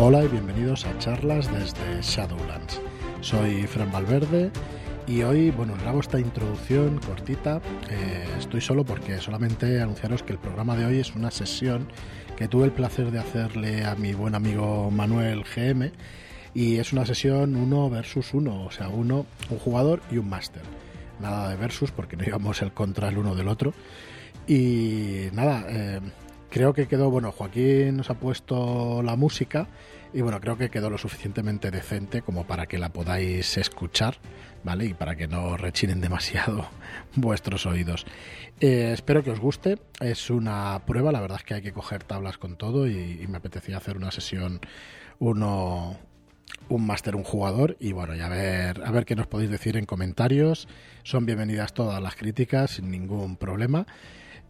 Hola y bienvenidos a charlas desde Shadowlands. Soy Fran Valverde y hoy, bueno, grabo esta introducción cortita. Eh, estoy solo porque solamente anunciaros que el programa de hoy es una sesión que tuve el placer de hacerle a mi buen amigo Manuel GM y es una sesión uno versus uno, o sea, uno, un jugador y un máster. Nada de versus porque no íbamos el contra el uno del otro. Y nada, eh, creo que quedó, bueno, Joaquín nos ha puesto la música y bueno, creo que quedó lo suficientemente decente como para que la podáis escuchar, ¿vale? Y para que no rechinen demasiado vuestros oídos. Eh, espero que os guste, es una prueba, la verdad es que hay que coger tablas con todo y, me apetecía hacer una sesión uno un máster, un jugador y bueno, y ver, a ver qué nos podéis decir en comentarios. Son bienvenidas todas las críticas sin ningún problema.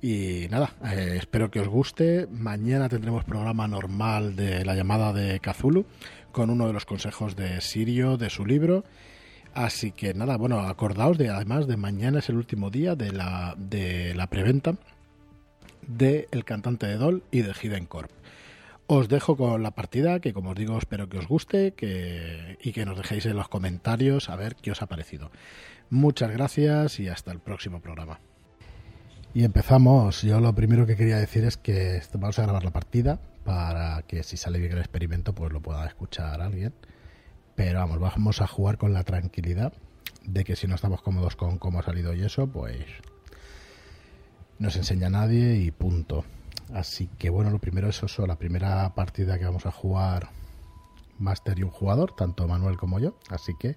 Y nada, eh, espero que os guste. Mañana tendremos programa normal de la llamada de Kazulu con uno de los consejos de Sirio de su libro. Así que nada, bueno, acordaos de además de mañana es el último día de la, de la preventa de El cantante de Dol y de Hidden Corp. Os dejo con la partida, que como os digo, espero que os guste que, y que nos dejéis en los comentarios a ver qué os ha parecido. Muchas gracias y hasta el próximo programa. Y empezamos. Yo lo primero que quería decir es que vamos a grabar la partida para que si sale bien el experimento pues lo pueda escuchar alguien. Pero vamos, vamos a jugar con la tranquilidad de que si no estamos cómodos con cómo ha salido y eso, pues no se enseña a nadie y punto. Así que bueno, lo primero es eso, la primera partida que vamos a jugar Master y un jugador, tanto Manuel como yo. Así que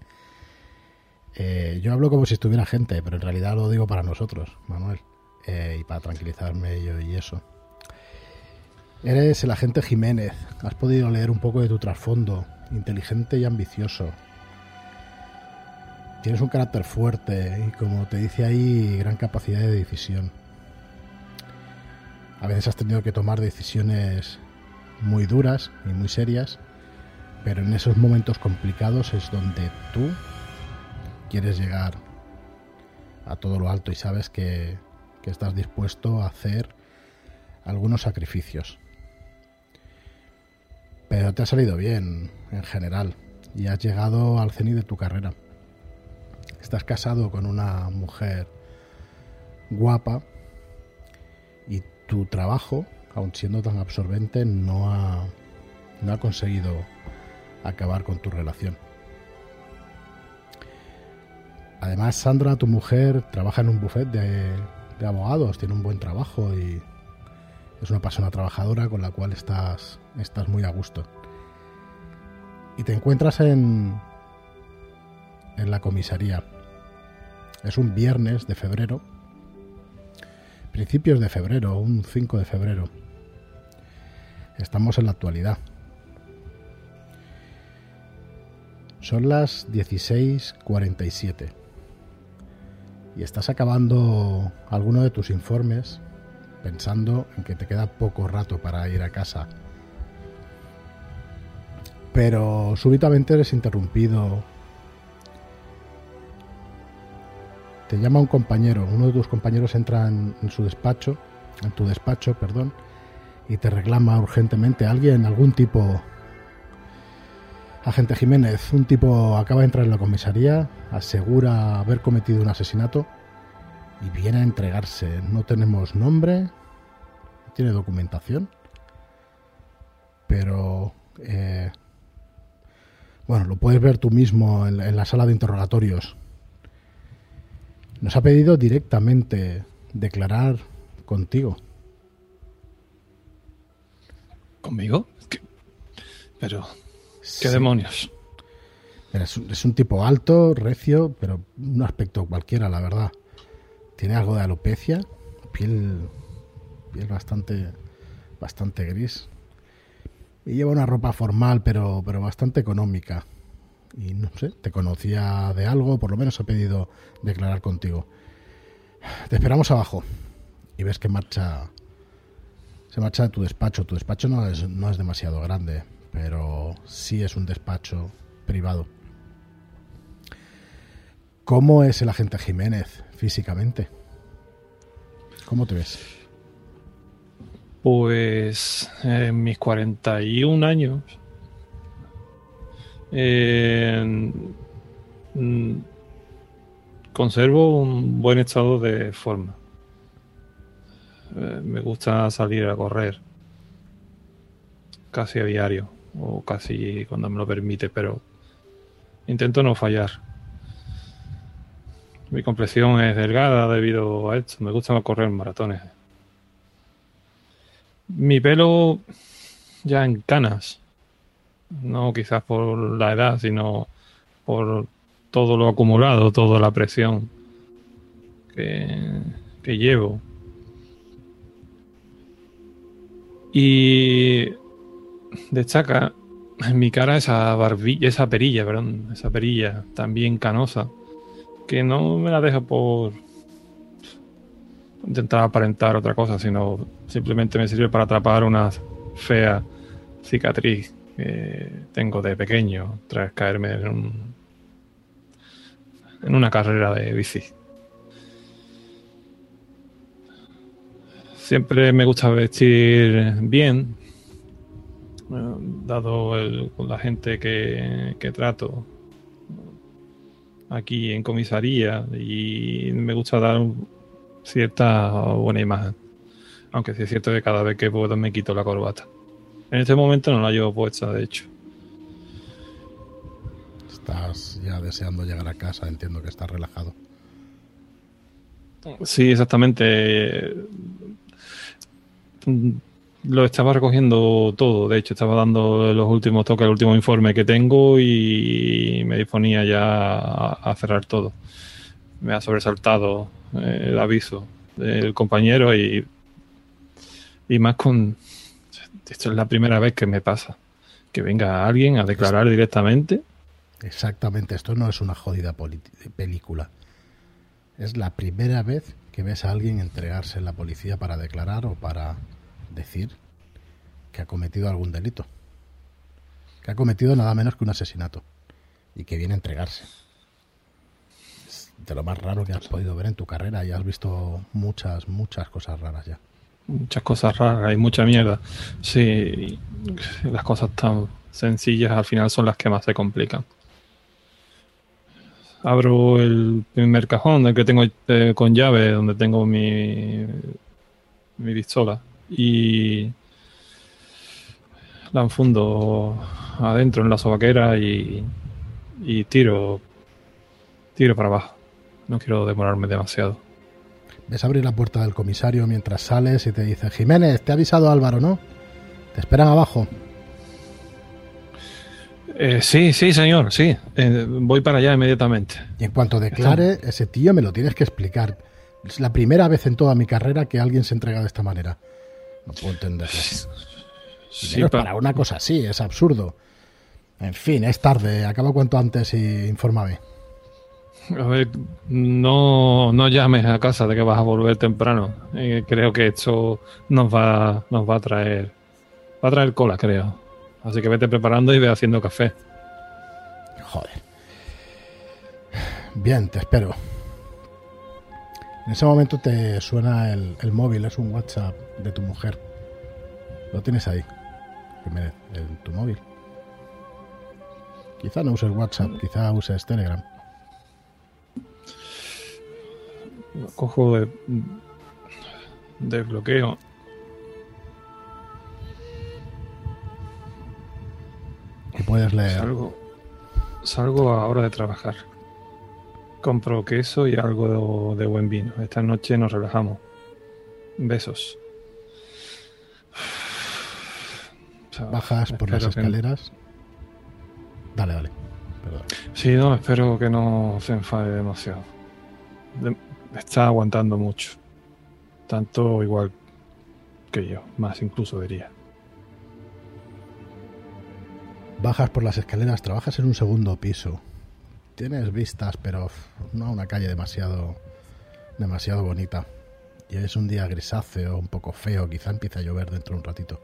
eh, yo hablo como si estuviera gente, pero en realidad lo digo para nosotros, Manuel. Eh, y para tranquilizarme yo y eso. Eres el agente Jiménez. Has podido leer un poco de tu trasfondo. Inteligente y ambicioso. Tienes un carácter fuerte y como te dice ahí, gran capacidad de decisión. A veces has tenido que tomar decisiones muy duras y muy serias, pero en esos momentos complicados es donde tú quieres llegar a todo lo alto y sabes que que estás dispuesto a hacer algunos sacrificios. Pero te ha salido bien en general y has llegado al cenit de tu carrera. Estás casado con una mujer guapa y tu trabajo, aun siendo tan absorbente, no ha, no ha conseguido acabar con tu relación. Además, Sandra, tu mujer, trabaja en un buffet de de abogados, tiene un buen trabajo y es una persona trabajadora con la cual estás, muy a gusto. Y te encuentras en, en la comisaría. Es un viernes de febrero, principios de febrero, un 5 de febrero. Estamos en la actualidad. Son las 16:47 y estás acabando alguno de tus informes pensando en que te queda poco rato para ir a casa. Pero súbitamente eres interrumpido. Te llama un compañero, uno de tus compañeros entra en, su despacho, en tu despacho, perdón, y te reclama urgentemente alguien, algún tipo Agente Jiménez, un tipo acaba de entrar en la comisaría, asegura haber cometido un asesinato y viene a entregarse. No tenemos nombre, tiene documentación, pero eh, bueno, lo puedes ver tú mismo en, en la sala de interrogatorios. Nos ha pedido directamente declarar contigo. ¿Conmigo? Pero ¿Qué demonios? Es un, tipo alto, recio, pero un aspecto cualquiera, la verdad. Tiene algo de alopecia, piel, piel bastante, bastante gris. Y lleva una ropa formal, pero, pero bastante económica. Y no sé, te conocía de algo, por lo menos ha pedido declarar contigo. Te esperamos abajo y ves que marcha. Se marcha de tu despacho. Tu despacho no es, no es demasiado grande pero sí es un despacho privado. ¿Cómo es el agente Jiménez físicamente? ¿Cómo te ves? Pues en mis 41 años Eh, mm, conservo un buen estado de forma. Eh, me gusta salir a correr casi a diario o casi cuando me lo permite, pero intento no fallar. Mi complexión es delgada debido a esto. Me gusta correr maratones. Mi pelo ya en canas. No quizás por la edad, sino por todo lo acumulado, toda la presión que, que llevo. Y destaca en mi cara esa barbilla, esa perilla, perdón, esa perilla también canosa que no me la deja por intentar aparentar otra cosa, sino simplemente me sirve para atrapar una fea cicatriz que tengo de pequeño tras caerme en, un, en una carrera de bici. Siempre me gusta vestir bien, eh, dado con la gente que, que trato aquí en comisaría y me gusta dar cierta buena imagen. Aunque sí es cierto que cada vez que puedo me quito la corbata. En este momento no la llevo puesta, de hecho. Estás ya deseando llegar a casa, entiendo que estás relajado. Sí, exactamente lo estaba recogiendo todo. De hecho, estaba dando los últimos toques, el último informe que tengo y me disponía ya a, cerrar todo. Me ha sobresaltado eh, el aviso del compañero y, y más con... Esto es la primera vez que me pasa. Que venga alguien a declarar directamente. Exactamente, esto no es una jodida película. Es la primera vez que ves a alguien entregarse en la policía para declarar o para decir que ha cometido algún delito. Que ha cometido nada menos que un asesinato. Y que viene a entregarse. De lo más raro que has podido ver en tu carrera. Y has visto muchas, muchas cosas raras ya. Muchas cosas raras y mucha mierda. Sí, las cosas tan sencillas al final son las que más se complican. Abro el primer cajón, el que tengo eh, con llave, donde tengo mi, mi pistola y la enfundo adentro en la sobaquera y, y tiro, tiro para abajo. No quiero demorarme demasiado. Ves abrir la puerta del comisario mientras sales y te dice, Jiménez, te ha avisado Álvaro, ¿no? Te esperan abajo. Eh, sí, sí, señor, sí. Eh, voy para allá inmediatamente. Y en cuanto declare, ese tío me lo tienes que explicar. Es la primera vez en toda mi carrera que alguien se entrega de esta manera. No puedo entenderlo. Sí, para una cosa así, es absurdo. En fin, es tarde. Acaba cuanto antes y infórmame. A ver, no, no llames a casa de que vas a volver temprano. Eh, creo que esto nos va, nos va a traer. Va a traer cola, creo. Así que vete preparando y ve haciendo café. Joder. Bien, te espero. En ese momento te suena el, móvil, es un WhatsApp de tu mujer. Lo tienes ahí, en tu móvil. Quizá no uses WhatsApp, quizá uses Telegram. Lo cojo de, de bloqueo. Y puedes leer. Salgo, salgo a hora de trabajar. Compro queso y algo de, buen vino. Esta noche nos relajamos. Besos. Bajas por las escaleras. Dale, dale. Sí, no, espero que no se enfade demasiado. está aguantando mucho. Tanto igual que yo, más incluso diría. Bajas por las escaleras, trabajas en un segundo piso tienes vistas, pero no una calle demasiado, demasiado bonita. Y es un día grisáceo, un poco feo, quizá empiece a llover dentro de un ratito.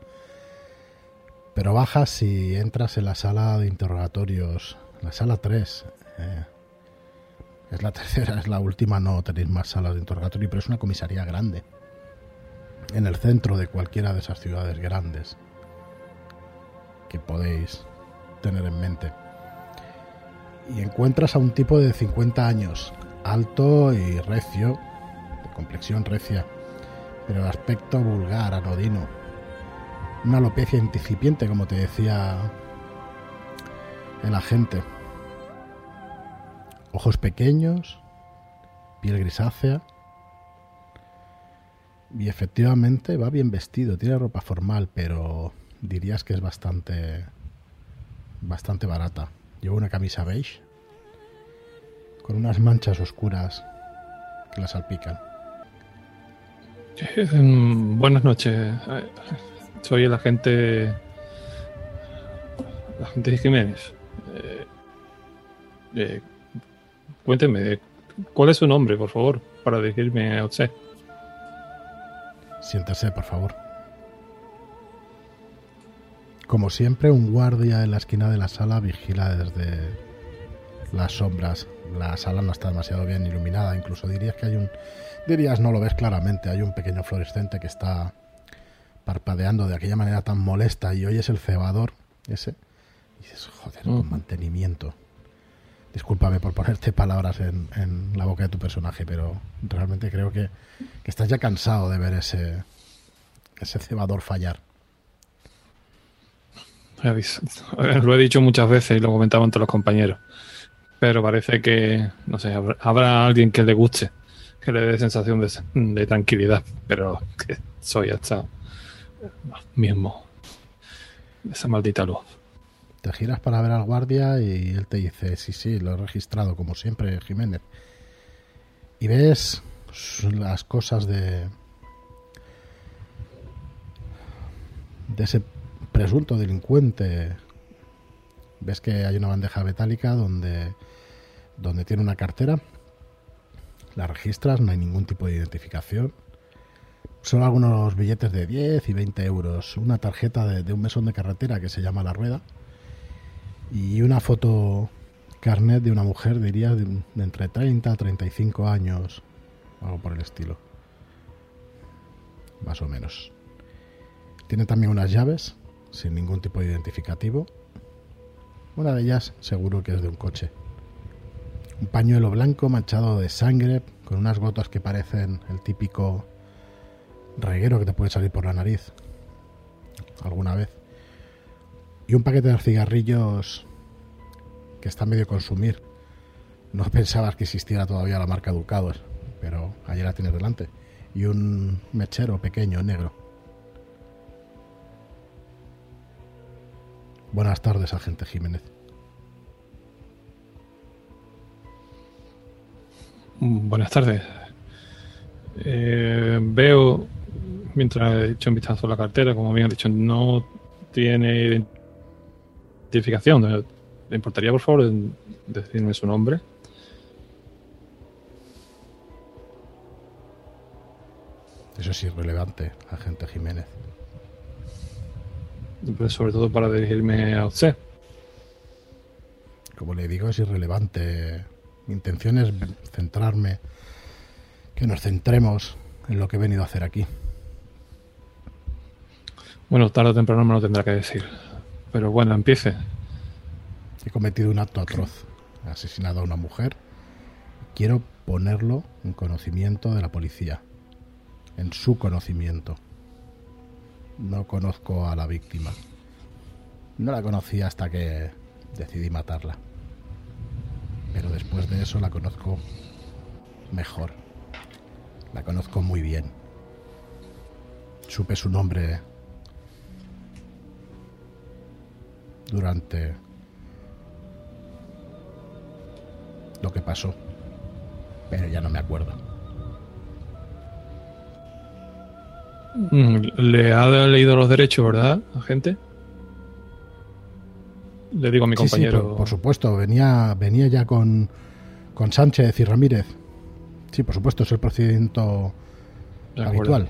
Pero bajas y entras en la sala de interrogatorios, la sala 3. Eh. Es la tercera, es la última, no tenéis más salas de interrogatorio, pero es una comisaría grande. En el centro de cualquiera de esas ciudades grandes que podéis tener en mente. Y encuentras a un tipo de 50 años, alto y recio, de complexión recia, pero de aspecto vulgar, anodino. Una alopecia incipiente, como te decía el agente. Ojos pequeños, piel grisácea. Y efectivamente va bien vestido, tiene ropa formal, pero dirías que es bastante bastante barata. Lleva una camisa beige con unas manchas oscuras que la salpican. Buenas noches. Soy el agente. El agente Jiménez. Eh, eh, cuénteme, ¿cuál es su nombre, por favor, para dirigirme a usted? Siéntese, por favor. Como siempre, un guardia en la esquina de la sala vigila desde las sombras. La sala no está demasiado bien iluminada, incluso dirías que hay un... Dirías, no lo ves claramente, hay un pequeño fluorescente que está parpadeando de aquella manera tan molesta y hoy es el cebador ese. Y dices, joder, con mantenimiento. Discúlpame por ponerte palabras en, la boca de tu personaje, pero realmente creo que, que estás ya cansado de ver ese, ese cebador fallar. Lo he dicho muchas veces y lo comentaba entre los compañeros. Pero parece que, no sé, habrá, alguien que le guste, que le dé sensación de, tranquilidad. Pero que soy hasta mismo. Esa maldita luz. Te giras para ver al guardia y él te dice, sí, sí, lo he registrado como siempre, Jiménez. Y ves las cosas de... de ese presunto delincuente. Ves que hay una bandeja metálica donde, donde tiene una cartera. La registras, no hay ningún tipo de identificación. Son algunos billetes de 10 y 20 euros. Una tarjeta de, un mesón de carretera que se llama La Rueda. Y una foto carnet de una mujer, diría, de, de entre 30 a 35 años. Algo por el estilo. Más o menos. Tiene también unas llaves sin ningún tipo de identificativo. Una de ellas seguro que es de un coche. Un pañuelo blanco manchado de sangre con unas gotas que parecen el típico reguero que te puede salir por la nariz alguna vez. Y un paquete de cigarrillos que está medio consumir. No pensabas que existiera todavía la marca Ducados, pero ayer la tienes delante. Y un mechero pequeño, negro. Buenas tardes, agente Jiménez. Buenas tardes. Eh, veo, mientras he hecho un vistazo a la cartera, como bien han dicho, no tiene identificación. ¿Le importaría, por favor, decirme su nombre? Eso es irrelevante, agente Jiménez sobre todo para dirigirme a usted. Como le digo, es irrelevante. Mi intención es centrarme, que nos centremos en lo que he venido a hacer aquí. Bueno, tarde o temprano me lo tendrá que decir. Pero bueno, empiece. He cometido un acto atroz. He asesinado a una mujer. Quiero ponerlo en conocimiento de la policía. En su conocimiento no conozco a la víctima. No la conocí hasta que decidí matarla. Pero después de eso la conozco mejor. La conozco muy bien. Supe su nombre durante lo que pasó. Pero ya no me acuerdo. Le ha leído los derechos, ¿verdad, gente? Le digo a mi compañero. por, supuesto, venía, venía ya con, con Sánchez y Ramírez. Sí, por supuesto, es el procedimiento habitual.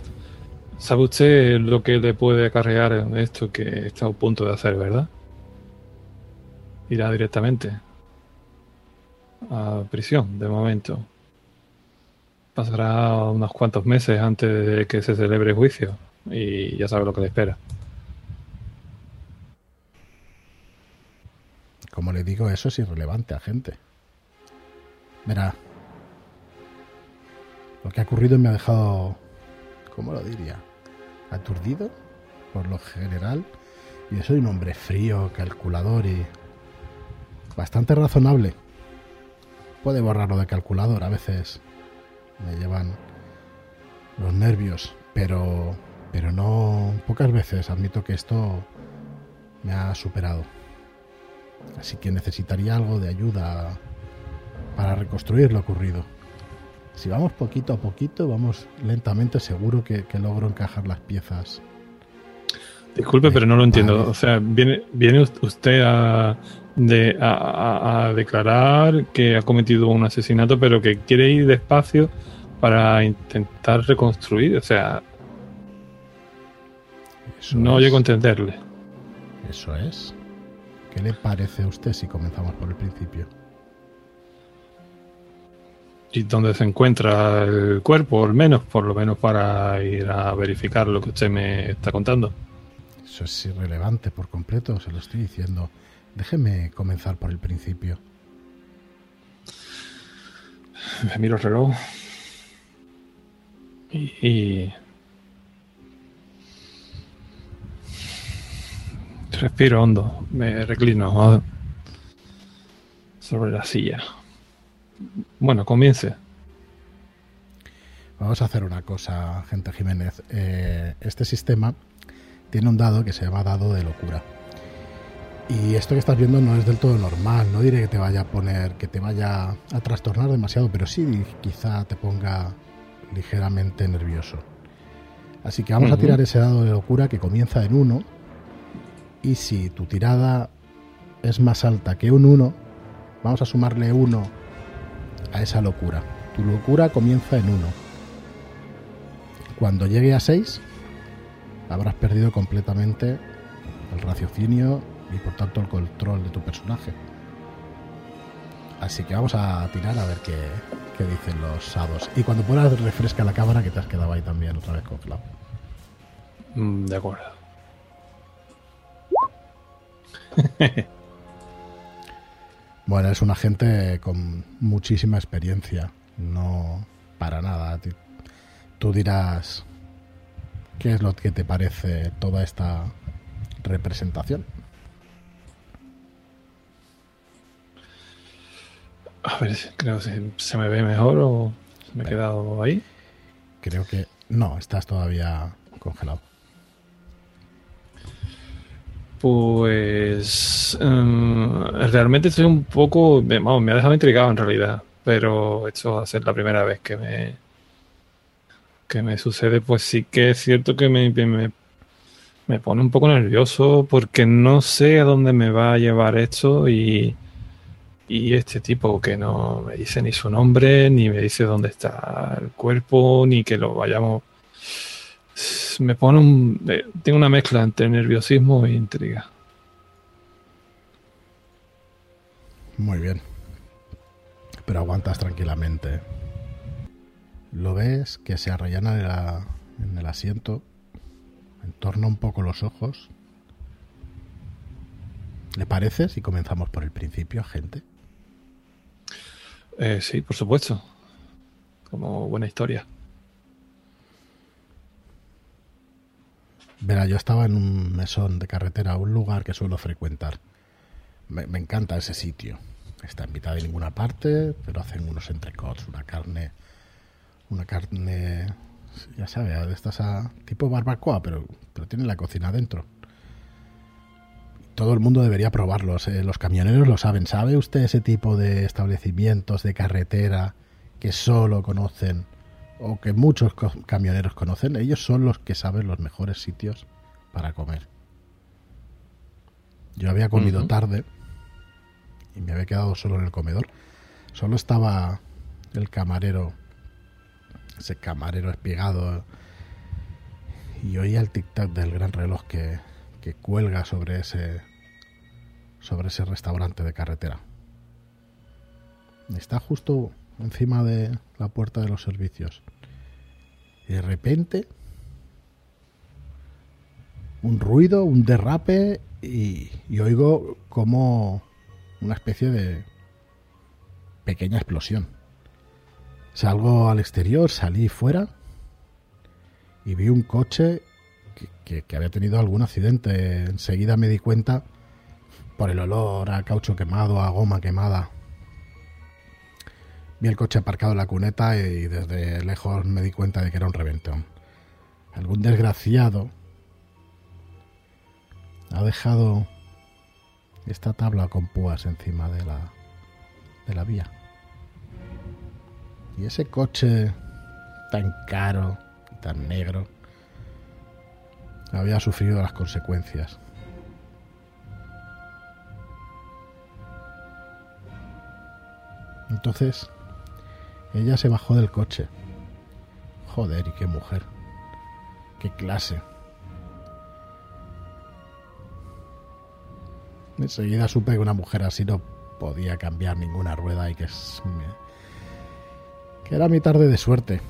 ¿Sabe usted lo que le puede acarrear esto que está a punto de hacer, verdad? Irá directamente a prisión, de momento. Pasará unos cuantos meses antes de que se celebre el juicio y ya sabe lo que le espera. como le digo, eso es irrelevante a gente. Verá, lo que ha ocurrido me ha dejado, ¿cómo lo diría? Aturdido, por lo general. Yo soy un hombre frío, calculador y bastante razonable. Puede borrarlo de calculador, a veces me llevan los nervios, pero pero no pocas veces admito que esto me ha superado. Así que necesitaría algo de ayuda para reconstruir lo ocurrido. Si vamos poquito a poquito, vamos lentamente, seguro que, logro encajar las piezas. Disculpe, pero no lo entiendo. O sea, viene, viene usted a, a, declarar que ha cometido un asesinato, pero que quiere ir despacio para intentar reconstruir. O sea, no llego a entenderle. Eso es. ¿Qué le parece a usted si comenzamos por el principio? ¿Y dónde se encuentra el cuerpo, al menos, por lo menos para ir a verificar lo que usted me está contando? Eso es irrelevante por completo, se lo estoy diciendo. Déjeme comenzar por el principio. Me miro el reloj. y Respiro hondo, me reclino sobre la silla. Bueno, comience. Vamos a hacer una cosa, gente Jiménez. Eh, este sistema tiene un dado que se llama dado de locura. Y esto que estás viendo no es del todo normal. No diré que te vaya a poner, que te vaya a trastornar demasiado, pero sí quizá te ponga ligeramente nervioso. Así que vamos a tirar ese dado de locura que comienza en 1 y si tu tirada es más alta que un 1, vamos a sumarle 1 a esa locura. Tu locura comienza en 1. Cuando llegue a 6, habrás perdido completamente el raciocinio y por tanto el control de tu personaje. Así que vamos a tirar a ver qué, qué dicen los sados. Y cuando puedas refresca la cámara que te has quedado ahí también otra vez congelado. Mm, de acuerdo. bueno, es un agente con muchísima experiencia. No para nada. Tú dirás qué es lo que te parece toda esta representación. A ver, creo que se me ve mejor o me he quedado ahí. Creo que no, estás todavía congelado. Pues em, realmente estoy un poco, me ha dejado intrigado en realidad, pero esto va a ser la primera vez que me que me sucede, pues sí que es cierto que me, me, me pone un poco nervioso porque no sé a dónde me va a llevar esto y, y este tipo que no me dice ni su nombre, ni me dice dónde está el cuerpo, ni que lo vayamos me pone un. Eh, tengo una mezcla entre nerviosismo e intriga. Muy bien. Pero aguantas tranquilamente. Lo ves que se arrellana en, el asiento, entorna un poco los ojos. ¿Le parece si comenzamos por el principio, gente? Eh, sí, por supuesto. Como buena historia. Verá, yo estaba en un mesón de carretera, un lugar que suelo frecuentar. Me, encanta ese sitio. Está invitado de ninguna parte, pero hacen unos entrecots, una carne, una carne, ya sabe, de estas a, tipo barbacoa, pero, pero tiene la cocina adentro. Todo el mundo debería probarlos. Eh, los camioneros lo saben. ¿Sabe usted ese tipo de establecimientos de carretera que solo conocen o que muchos camioneros conocen, ellos son los que saben los mejores sitios para comer. Yo había comido tarde y me había quedado solo en el comedor. Solo estaba el camarero, ese camarero espigado, y oía el tic-tac del gran reloj que, que cuelga sobre ese, sobre ese restaurante de carretera. Está justo encima de la puerta de los servicios. Y de repente, un ruido, un derrape, y, oigo como una especie de pequeña explosión. Salgo al exterior, salí fuera y vi un coche que, había tenido algún accidente. Enseguida me di cuenta por el olor a caucho quemado, a goma quemada. Vi el coche aparcado en la cuneta y desde lejos me di cuenta de que era un reventón. Algún desgraciado ha dejado esta tabla con púas encima de la, de la vía. Y ese coche tan caro, tan negro, había sufrido las consecuencias. Entonces, ella se bajó del coche. Joder, y qué mujer. Qué clase. Enseguida supe que una mujer así no podía cambiar ninguna rueda y que es que era mi tarde de suerte.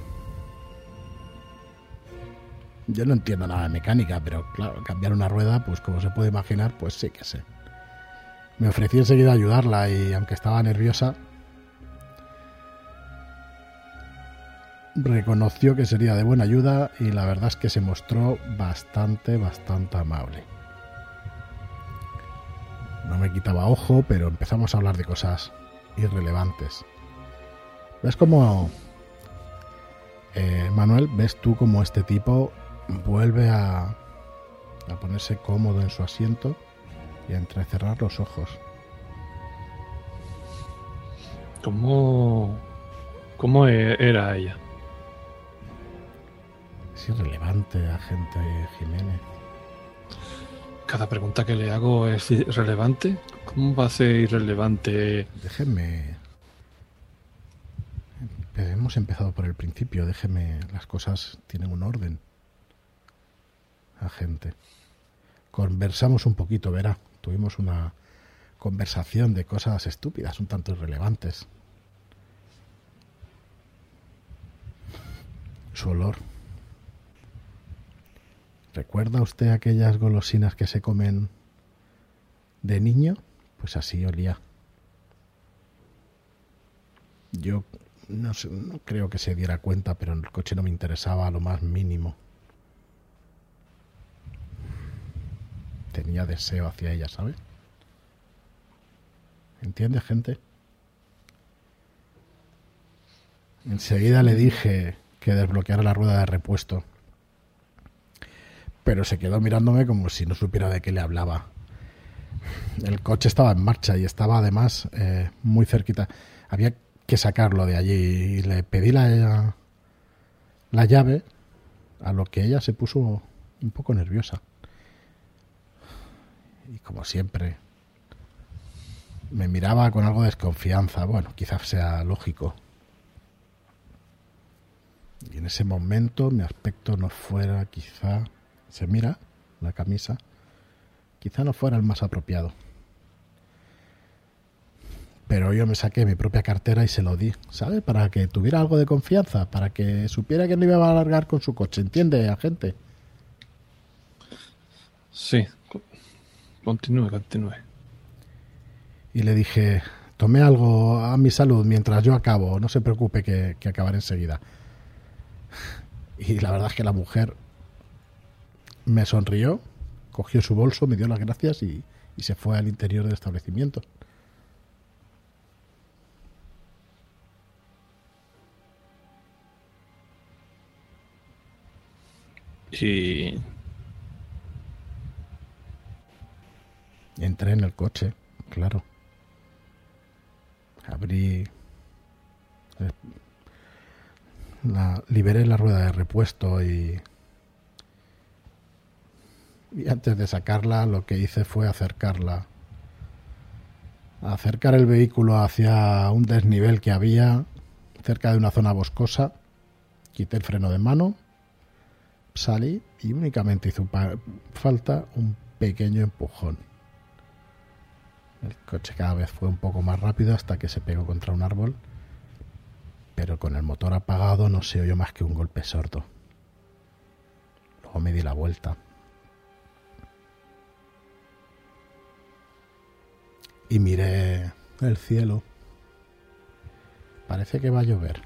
Yo no entiendo nada de mecánica, pero claro, cambiar una rueda, pues como se puede imaginar, pues sí que sé. Me ofrecí enseguida ayudarla y aunque estaba nerviosa, reconoció que sería de buena ayuda y la verdad es que se mostró bastante, bastante amable. No me quitaba ojo, pero empezamos a hablar de cosas irrelevantes. ¿Ves cómo, eh, Manuel, ves tú como este tipo vuelve a, a ponerse cómodo en su asiento y a entrecerrar los ojos? ¿Cómo, cómo e-, era ella? Es irrelevante, agente Jiménez. Cada pregunta que le hago es irrelevante. ¿Cómo va a ser irrelevante? Déjeme hemos empezado por el principio, déjeme, las cosas tienen un orden. Agente. Conversamos un poquito, verá. Tuvimos una conversación de cosas estúpidas, un tanto irrelevantes. Su olor. ¿Recuerda usted aquellas golosinas que se comen de niño? Pues así olía. Yo no, no creo que se diera cuenta, pero en el coche no me interesaba a lo más mínimo. Tenía deseo hacia ella, ¿sabe? ¿Entiende, gente? Enseguida le dije que desbloqueara la rueda de repuesto. Pero se quedó mirándome como si no supiera de qué le hablaba. El coche estaba en marcha y estaba además eh, muy cerquita. Había que sacarlo de allí. Y le pedí la, la llave, a lo que ella se puso un poco nerviosa. Y como siempre, me miraba con algo de desconfianza. Bueno, quizás sea lógico. Y en ese momento mi aspecto no fuera quizá... Se mira la camisa. Quizá no fuera el más apropiado. Pero yo me saqué mi propia cartera y se lo di, ¿sabe? Para que tuviera algo de confianza, para que supiera que no iba a alargar con su coche, ¿entiende, agente? Sí, continúe, continúe. Y le dije, tomé algo a mi salud mientras yo acabo, no se preocupe que, que acabaré enseguida. Y la verdad es que la mujer me sonrió, cogió su bolso, me dio las gracias y se fue al interior del establecimiento. Y... Entré en el coche, claro. Abrí... Eh, la, liberé la rueda de repuesto y... Y antes de sacarla lo que hice fue acercarla. Acercar el vehículo hacia un desnivel que había cerca de una zona boscosa. Quité el freno de mano salí y únicamente hizo falta un pequeño empujón. El coche cada vez fue un poco más rápido hasta que se pegó contra un árbol, pero con el motor apagado no se oyó más que un golpe sordo. Luego me di la vuelta. y miré el cielo. Parece que va a llover.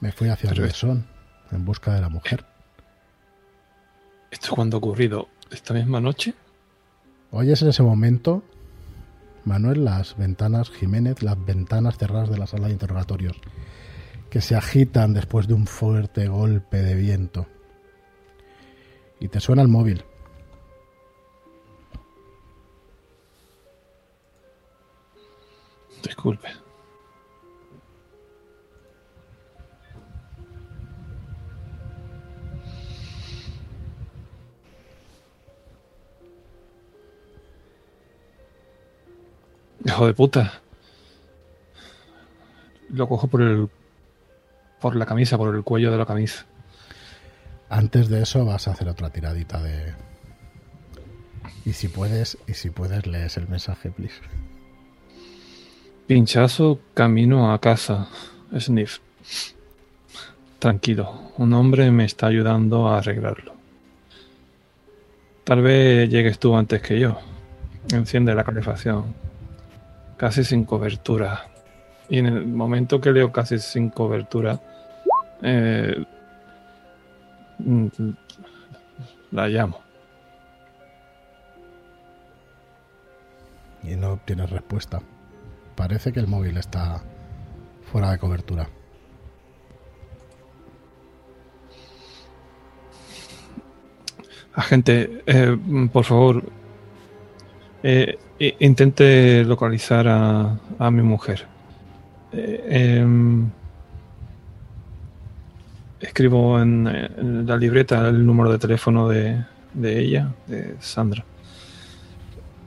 Me fui hacia el mesón en busca de la mujer. ¿Esto cuándo ha ocurrido? ¿Esta misma noche? Hoy es en ese momento, Manuel, las ventanas, Jiménez, las ventanas cerradas de la sala de interrogatorios, que se agitan después de un fuerte golpe de viento. Y te suena el móvil. Disculpe. Hijo de puta. Lo cojo por el. por la camisa, por el cuello de la camisa. Antes de eso vas a hacer otra tiradita de. Y si puedes, y si puedes, lees el mensaje, please. Pinchazo, camino a casa. Sniff. Tranquilo, un hombre me está ayudando a arreglarlo. Tal vez llegues tú antes que yo. Enciende la calefacción. Casi sin cobertura. Y en el momento que leo casi sin cobertura, eh, la llamo. Y no obtienes respuesta. Parece que el móvil está fuera de cobertura. Agente, eh, por favor, eh, intente localizar a, a mi mujer. Eh, em, escribo en, en, la libreta el número de teléfono de, de, ella, de Sandra.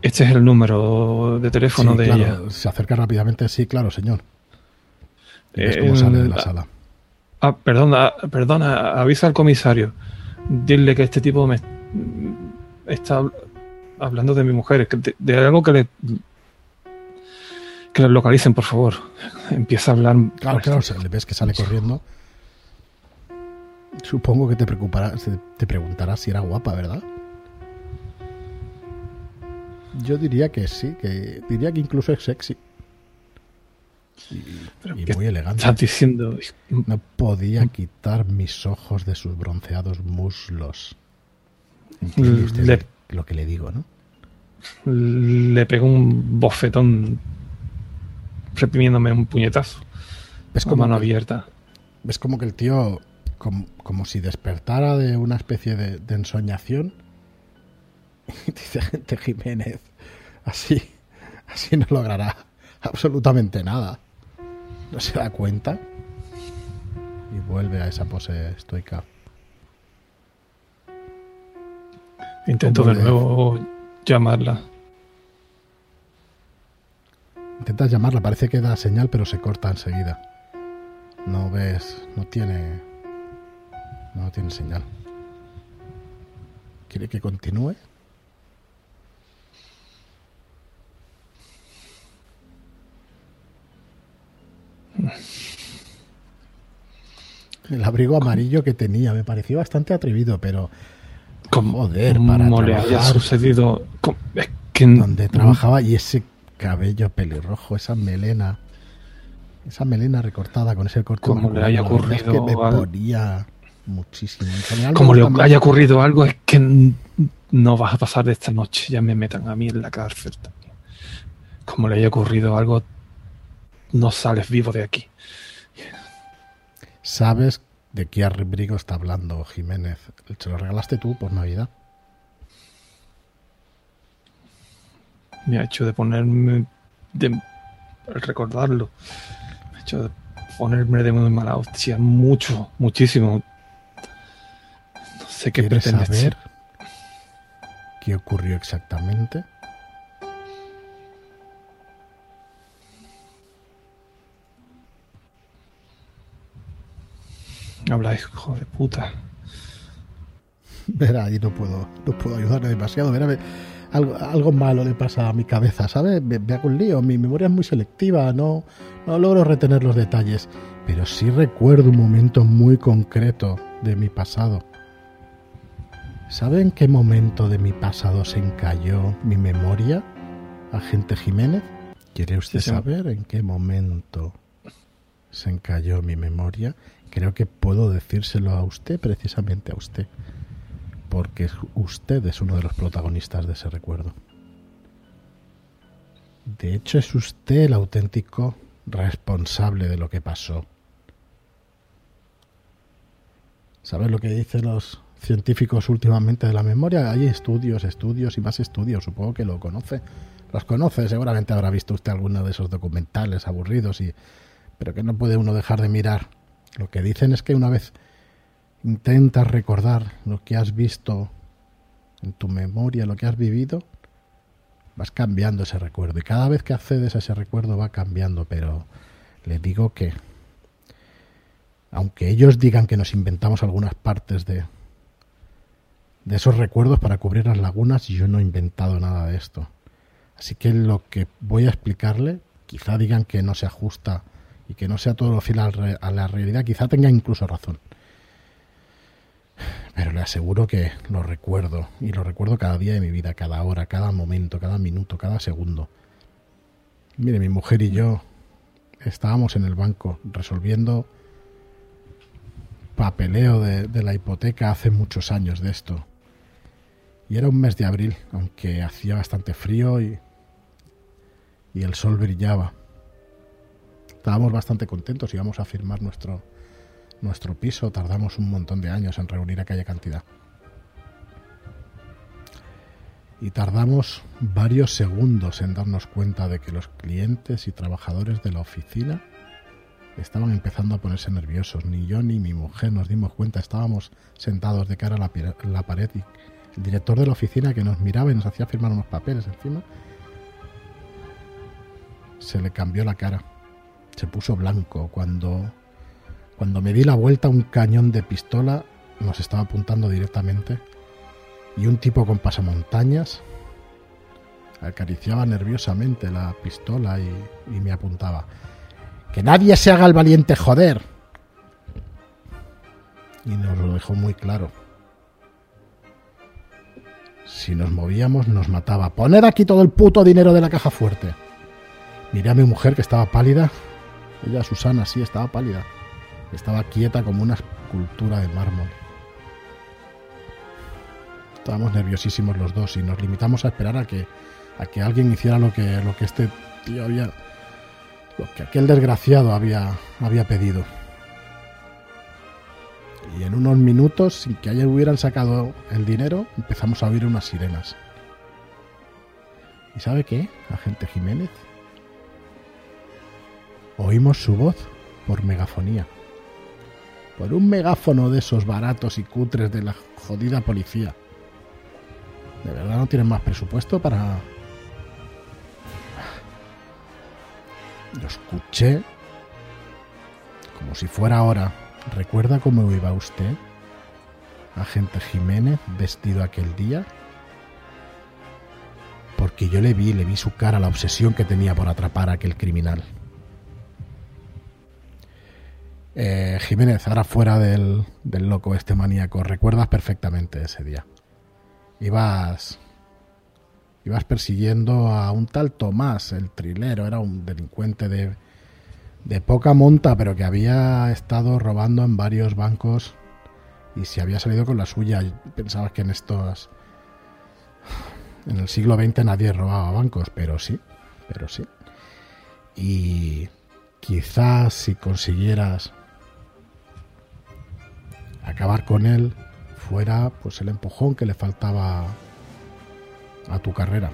Este es el número de teléfono sí, de claro, ella. Se acerca rápidamente, sí, claro, señor. Y ves cómo sale de la sala. Ah, perdona, perdona, avisa al comisario. Dile que este tipo me está hablando de mi mujer, de, de algo que le que lo localicen, por favor. Empieza a hablar. Claro, claro, le ves que sale corriendo. Supongo que te preocupará, te preguntará si era guapa, ¿verdad? Yo diría que sí, que diría que incluso es sexy. Y, y muy elegante. Estás diciendo. No podía quitar mis ojos de sus bronceados muslos. ¿Entiende usted le, lo que le digo, no? Le pego un bofetón reprimiéndome un puñetazo. ¿Ves con mano que, abierta. Ves como que el tío, como, como si despertara de una especie de, de ensoñación. Dice gente Jiménez, así, así no logrará absolutamente nada. No se da cuenta. Y vuelve a esa pose estoica. Intento de nuevo llamarla. Intentas llamarla, parece que da señal, pero se corta enseguida. No ves, no tiene. No tiene señal. ¿Quiere que continúe? El abrigo amarillo que tenía me pareció bastante atrevido, pero. Como, joder, para como le haya sucedido. Es que donde trabajaba y ese cabello pelirrojo, esa melena, esa melena recortada con ese corte. Como le haya verdad es que me ocurrido ponía muchísimo. Como le haya ocurrido algo, es que no vas a pasar de esta noche. Ya me metan a mí en la cárcel también. Como le haya ocurrido algo, no sales vivo de aquí. Sabes de qué abrigo está hablando Jiménez. Se lo regalaste tú por Navidad. Me ha hecho de ponerme. de al recordarlo. Me ha hecho de ponerme de muy mala hostia. Mucho, muchísimo. No sé qué ¿Quieres pretende saber qué ocurrió exactamente? Habla, hijo de puta. Verá, y no puedo, no puedo ayudarle demasiado. Verá, me- algo, algo malo le pasa a mi cabeza, ¿sabes? Me, me hago un lío. Mi memoria es muy selectiva, no, no logro retener los detalles. Pero sí recuerdo un momento muy concreto de mi pasado. ¿Sabe en qué momento de mi pasado se encalló mi memoria, agente Jiménez? ¿Quiere usted saber en qué momento se encalló mi memoria? Creo que puedo decírselo a usted, precisamente a usted, porque usted es uno de los protagonistas de ese recuerdo. De hecho, es usted el auténtico responsable de lo que pasó. ¿Sabes lo que dicen los científicos últimamente de la memoria? Hay estudios, estudios y más estudios, supongo que lo conoce. Los conoce, seguramente habrá visto usted alguno de esos documentales aburridos y pero que no puede uno dejar de mirar. Lo que dicen es que una vez intentas recordar lo que has visto en tu memoria, lo que has vivido, vas cambiando ese recuerdo. Y cada vez que accedes a ese recuerdo va cambiando, pero le digo que, aunque ellos digan que nos inventamos algunas partes de, de esos recuerdos para cubrir las lagunas, yo no he inventado nada de esto. Así que lo que voy a explicarle, quizá digan que no se ajusta y que no sea todo lo fiel a la realidad, quizá tenga incluso razón. Pero le aseguro que lo recuerdo, y lo recuerdo cada día de mi vida, cada hora, cada momento, cada minuto, cada segundo. Mire, mi mujer y yo estábamos en el banco resolviendo papeleo de, la hipoteca hace muchos años de esto. Y era un mes de abril, aunque hacía bastante frío y, y el sol brillaba. Estábamos bastante contentos, íbamos a firmar nuestro, nuestro piso tardamos un montón de años en reunir aquella cantidad. Y tardamos varios segundos en darnos cuenta de que los clientes y trabajadores de la oficina estaban empezando a ponerse nerviosos. Ni yo ni mi mujer nos dimos cuenta. Estábamos sentados de cara a la, la pared y el director de la oficina que nos miraba y nos hacía firmar unos papeles encima, se le cambió la cara. Se puso blanco cuando cuando me di la vuelta, un cañón de pistola nos estaba apuntando directamente y un tipo con pasamontañas acariciaba nerviosamente la pistola y, y me apuntaba. Que nadie se haga el valiente joder. Y nos lo dejó muy claro. Si nos movíamos nos mataba. Poner aquí todo el puto dinero de la caja fuerte. Miré a mi mujer que estaba pálida. Ella, Susana, sí, estaba pálida. Estaba quieta como una escultura de mármol. Estábamos nerviosísimos los dos y nos limitamos a esperar a que, a que alguien hiciera lo que, lo que este tío había. lo que aquel desgraciado había, había pedido. Y en unos minutos, sin que ayer hubieran sacado el dinero, empezamos a oír unas sirenas. ¿Y sabe qué, agente Jiménez? Oímos su voz por megafonía por un megáfono de esos baratos y cutres de la jodida policía. ¿De verdad no tienen más presupuesto para...? Lo escuché como si fuera ahora. ¿Recuerda cómo iba usted, agente Jiménez, vestido aquel día? Porque yo le vi, le vi su cara, la obsesión que tenía por atrapar a aquel criminal. Eh, Jiménez, ahora fuera del, loco este maníaco, recuerdas perfectamente ese día. Ibas, ibas persiguiendo a un tal Tomás, el trilero, era un delincuente de, de poca monta, pero que había estado robando en varios bancos y se había salido con la suya. Pensabas que en estos. En el siglo XX nadie robaba bancos, pero sí, pero sí. Y quizás si consiguieras acabar con él fuera pues el empujón que le faltaba a tu carrera.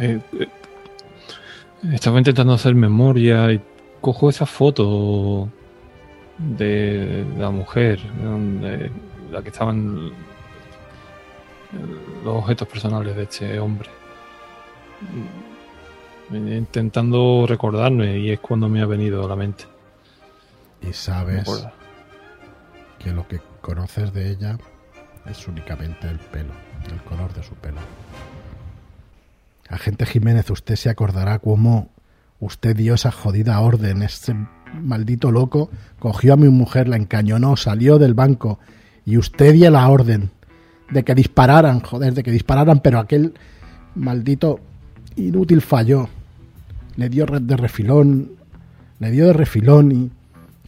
Eh, eh, estaba intentando hacer memoria y cojo esa foto de la mujer, donde la que estaban los objetos personales de este hombre. Intentando recordarme y es cuando me ha venido a la mente y sabes que lo que conoces de ella es únicamente el pelo, el color de su pelo. Agente Jiménez, usted se acordará cómo usted dio esa jodida orden, ese maldito loco, cogió a mi mujer, la encañonó, salió del banco y usted dio la orden de que dispararan, joder, de que dispararan, pero aquel maldito inútil falló. Le dio de refilón, le dio de refilón y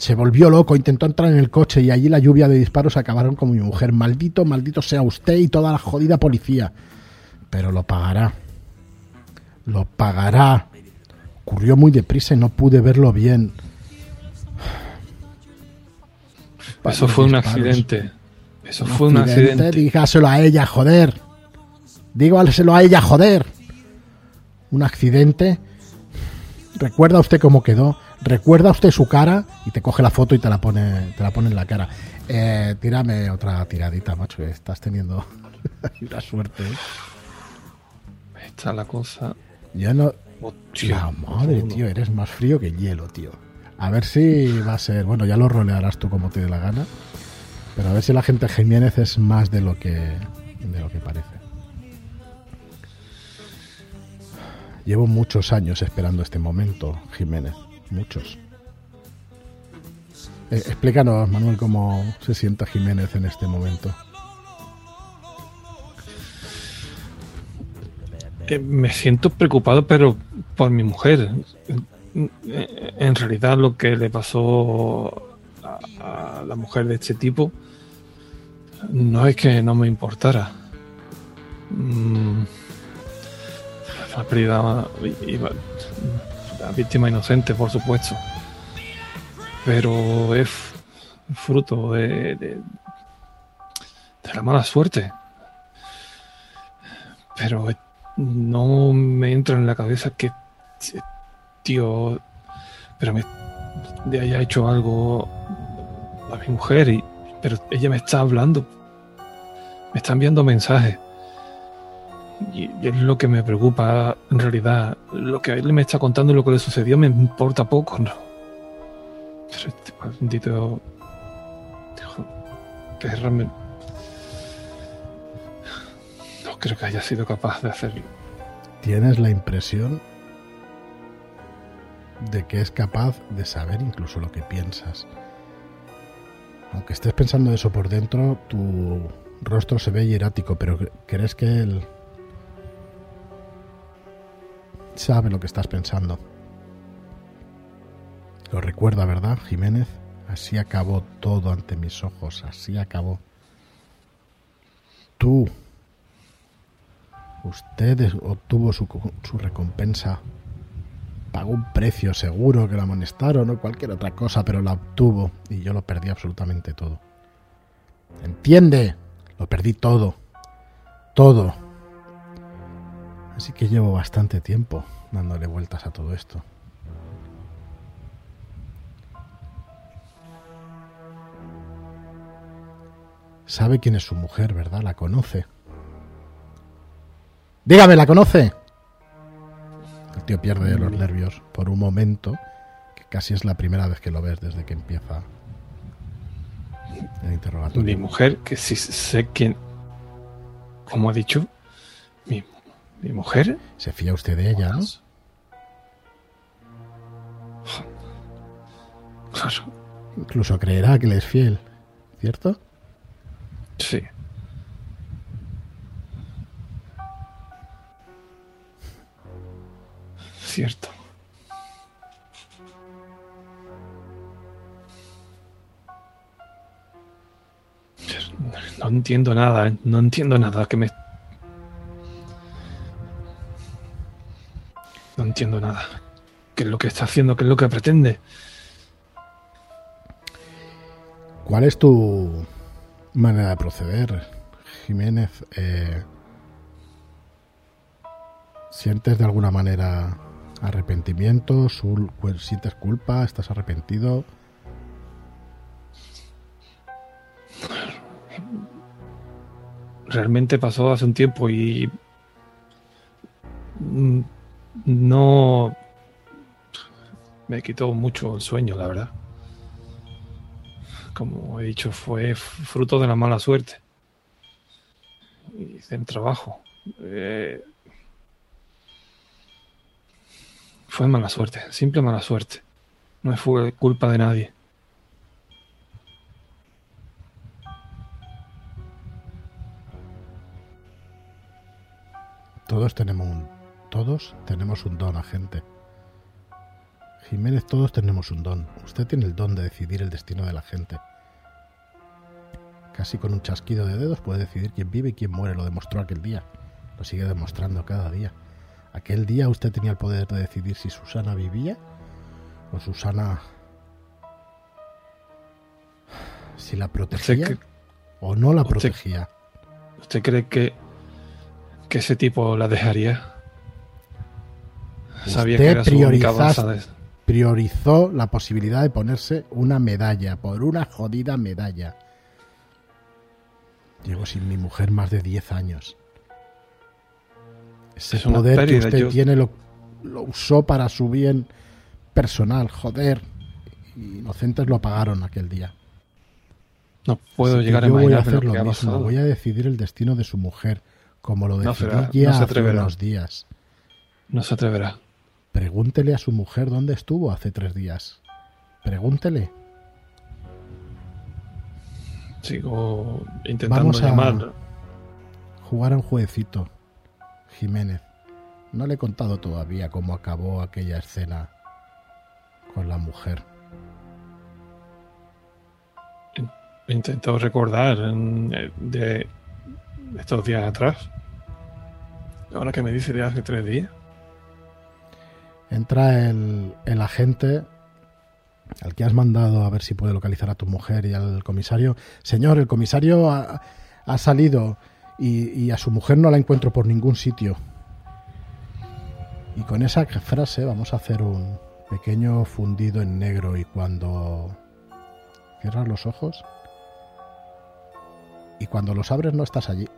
se volvió loco, intentó entrar en el coche y allí la lluvia de disparos acabaron con mi mujer. Maldito, maldito sea usted y toda la jodida policía. Pero lo pagará. Lo pagará. Ocurrió muy deprisa y no pude verlo bien. Eso fue un accidente. Eso fue un accidente. Dígaselo a ella, joder. Dígaselo a ella, joder. Un accidente. ¿Recuerda usted cómo quedó? ¿Recuerda usted su cara? Y te coge la foto y te la pone, te la pone en la cara. Eh, tírame otra tiradita, macho, que estás teniendo una suerte. ¿eh? Está la cosa. Ya no. madre, tío, eres más frío que hielo, tío. A ver si va a ser. Bueno, ya lo rolearás tú como te dé la gana. Pero a ver si la gente Jiménez es más de lo que, de lo que parece. Llevo muchos años esperando este momento, Jiménez. Muchos. Eh, explícanos, Manuel, cómo se sienta Jiménez en este momento. Eh, me siento preocupado, pero por mi mujer. En realidad lo que le pasó a, la mujer de este tipo no es que no me importara. Mm, la pérdida víctima inocente, por supuesto. Pero es fruto de, de, la mala suerte. Pero no me entra en la cabeza que, tío, pero me, de haya hecho algo a mi mujer, y, pero ella me está hablando, me está enviando mensajes. Y, es lo que me preocupa en realidad. Lo que él me está contando y lo que le sucedió me importa poco, ¿no? Pero este maldito. Perra me, creo que haya sido capaz de hacerlo. ¿Tienes la impresión de que es capaz de saber incluso lo que piensas? Aunque estés pensando eso por dentro, tu rostro se ve hierático, pero ¿crees que él sabe lo que estás pensando? Lo recuerda, ¿verdad, Jiménez? Así acabó todo ante mis ojos, así acabó. Tú Usted obtuvo su, recompensa. Pagó un precio seguro que la amonestaron o cualquier otra cosa, pero la obtuvo y yo lo perdí absolutamente todo. ¿Entiende? Lo perdí todo. Todo. Así que llevo bastante tiempo dándole vueltas a todo esto. Sabe quién es su mujer, ¿verdad? La conoce. Dígame, ¿la conoce? El tío pierde los nervios por un momento, que casi es la primera vez que lo ves desde que empieza el interrogatorio. Mi mujer, que sí sé quién. Como ha dicho, mi, mi mujer. Se fía usted de ella, ¿no? Claro. Incluso creerá que le es fiel, ¿cierto? Sí. cierto. No entiendo nada, no entiendo nada que me... No entiendo nada. ¿Qué es lo que está haciendo? ¿Qué es lo que pretende? ¿Cuál es tu manera de proceder, Jiménez? Eh, ¿Sientes de alguna manera arrepentimiento, sientes culpa, estás arrepentido. Realmente pasó hace un tiempo y no me quitó mucho el sueño, la verdad. Como he dicho, fue fruto de la mala suerte y del trabajo. Eh, fue mala suerte, simple mala suerte. No fue culpa de nadie. Todos tenemos un, todos tenemos un don, agente. Jiménez, todos tenemos un don. Usted tiene el don de decidir el destino de la gente. Casi con un chasquido de dedos puede decidir quién vive y quién muere. Lo demostró aquel día. Lo sigue demostrando cada día. Aquel día usted tenía el poder de decidir si Susana vivía o Susana... Si la protegía o no la protegía. ¿Usted cree que, que ese tipo la dejaría? Sabía que única priorizó la posibilidad de ponerse una medalla, por una jodida medalla. Llevo sin mi mujer más de 10 años. Ese poder que usted tiene lo, usó para su bien personal, joder. Inocentes lo apagaron aquel día. No puedo llegar a imaginar voy a hacer lo, mismo. Voy a decidir el destino de su mujer, como lo decidí ya hace unos días. No se atreverá. Pregúntele a su mujer dónde estuvo hace tres días. Pregúntele. Sigo intentando Vamos a Jugar a un jueguecito, Jiménez. No le he contado todavía cómo acabó aquella escena con la mujer. Intento recordar eh, de estos días atrás. Ahora que me dice de hace tres días. Entra el, agente al que has mandado a ver si puede localizar a tu mujer y al comisario. Señor, el comisario ha, salido y, a su mujer no la encuentro por ningún sitio. Y con esa frase vamos a hacer un pequeño fundido en negro y cuando cierras los ojos y cuando los abres no estás allí.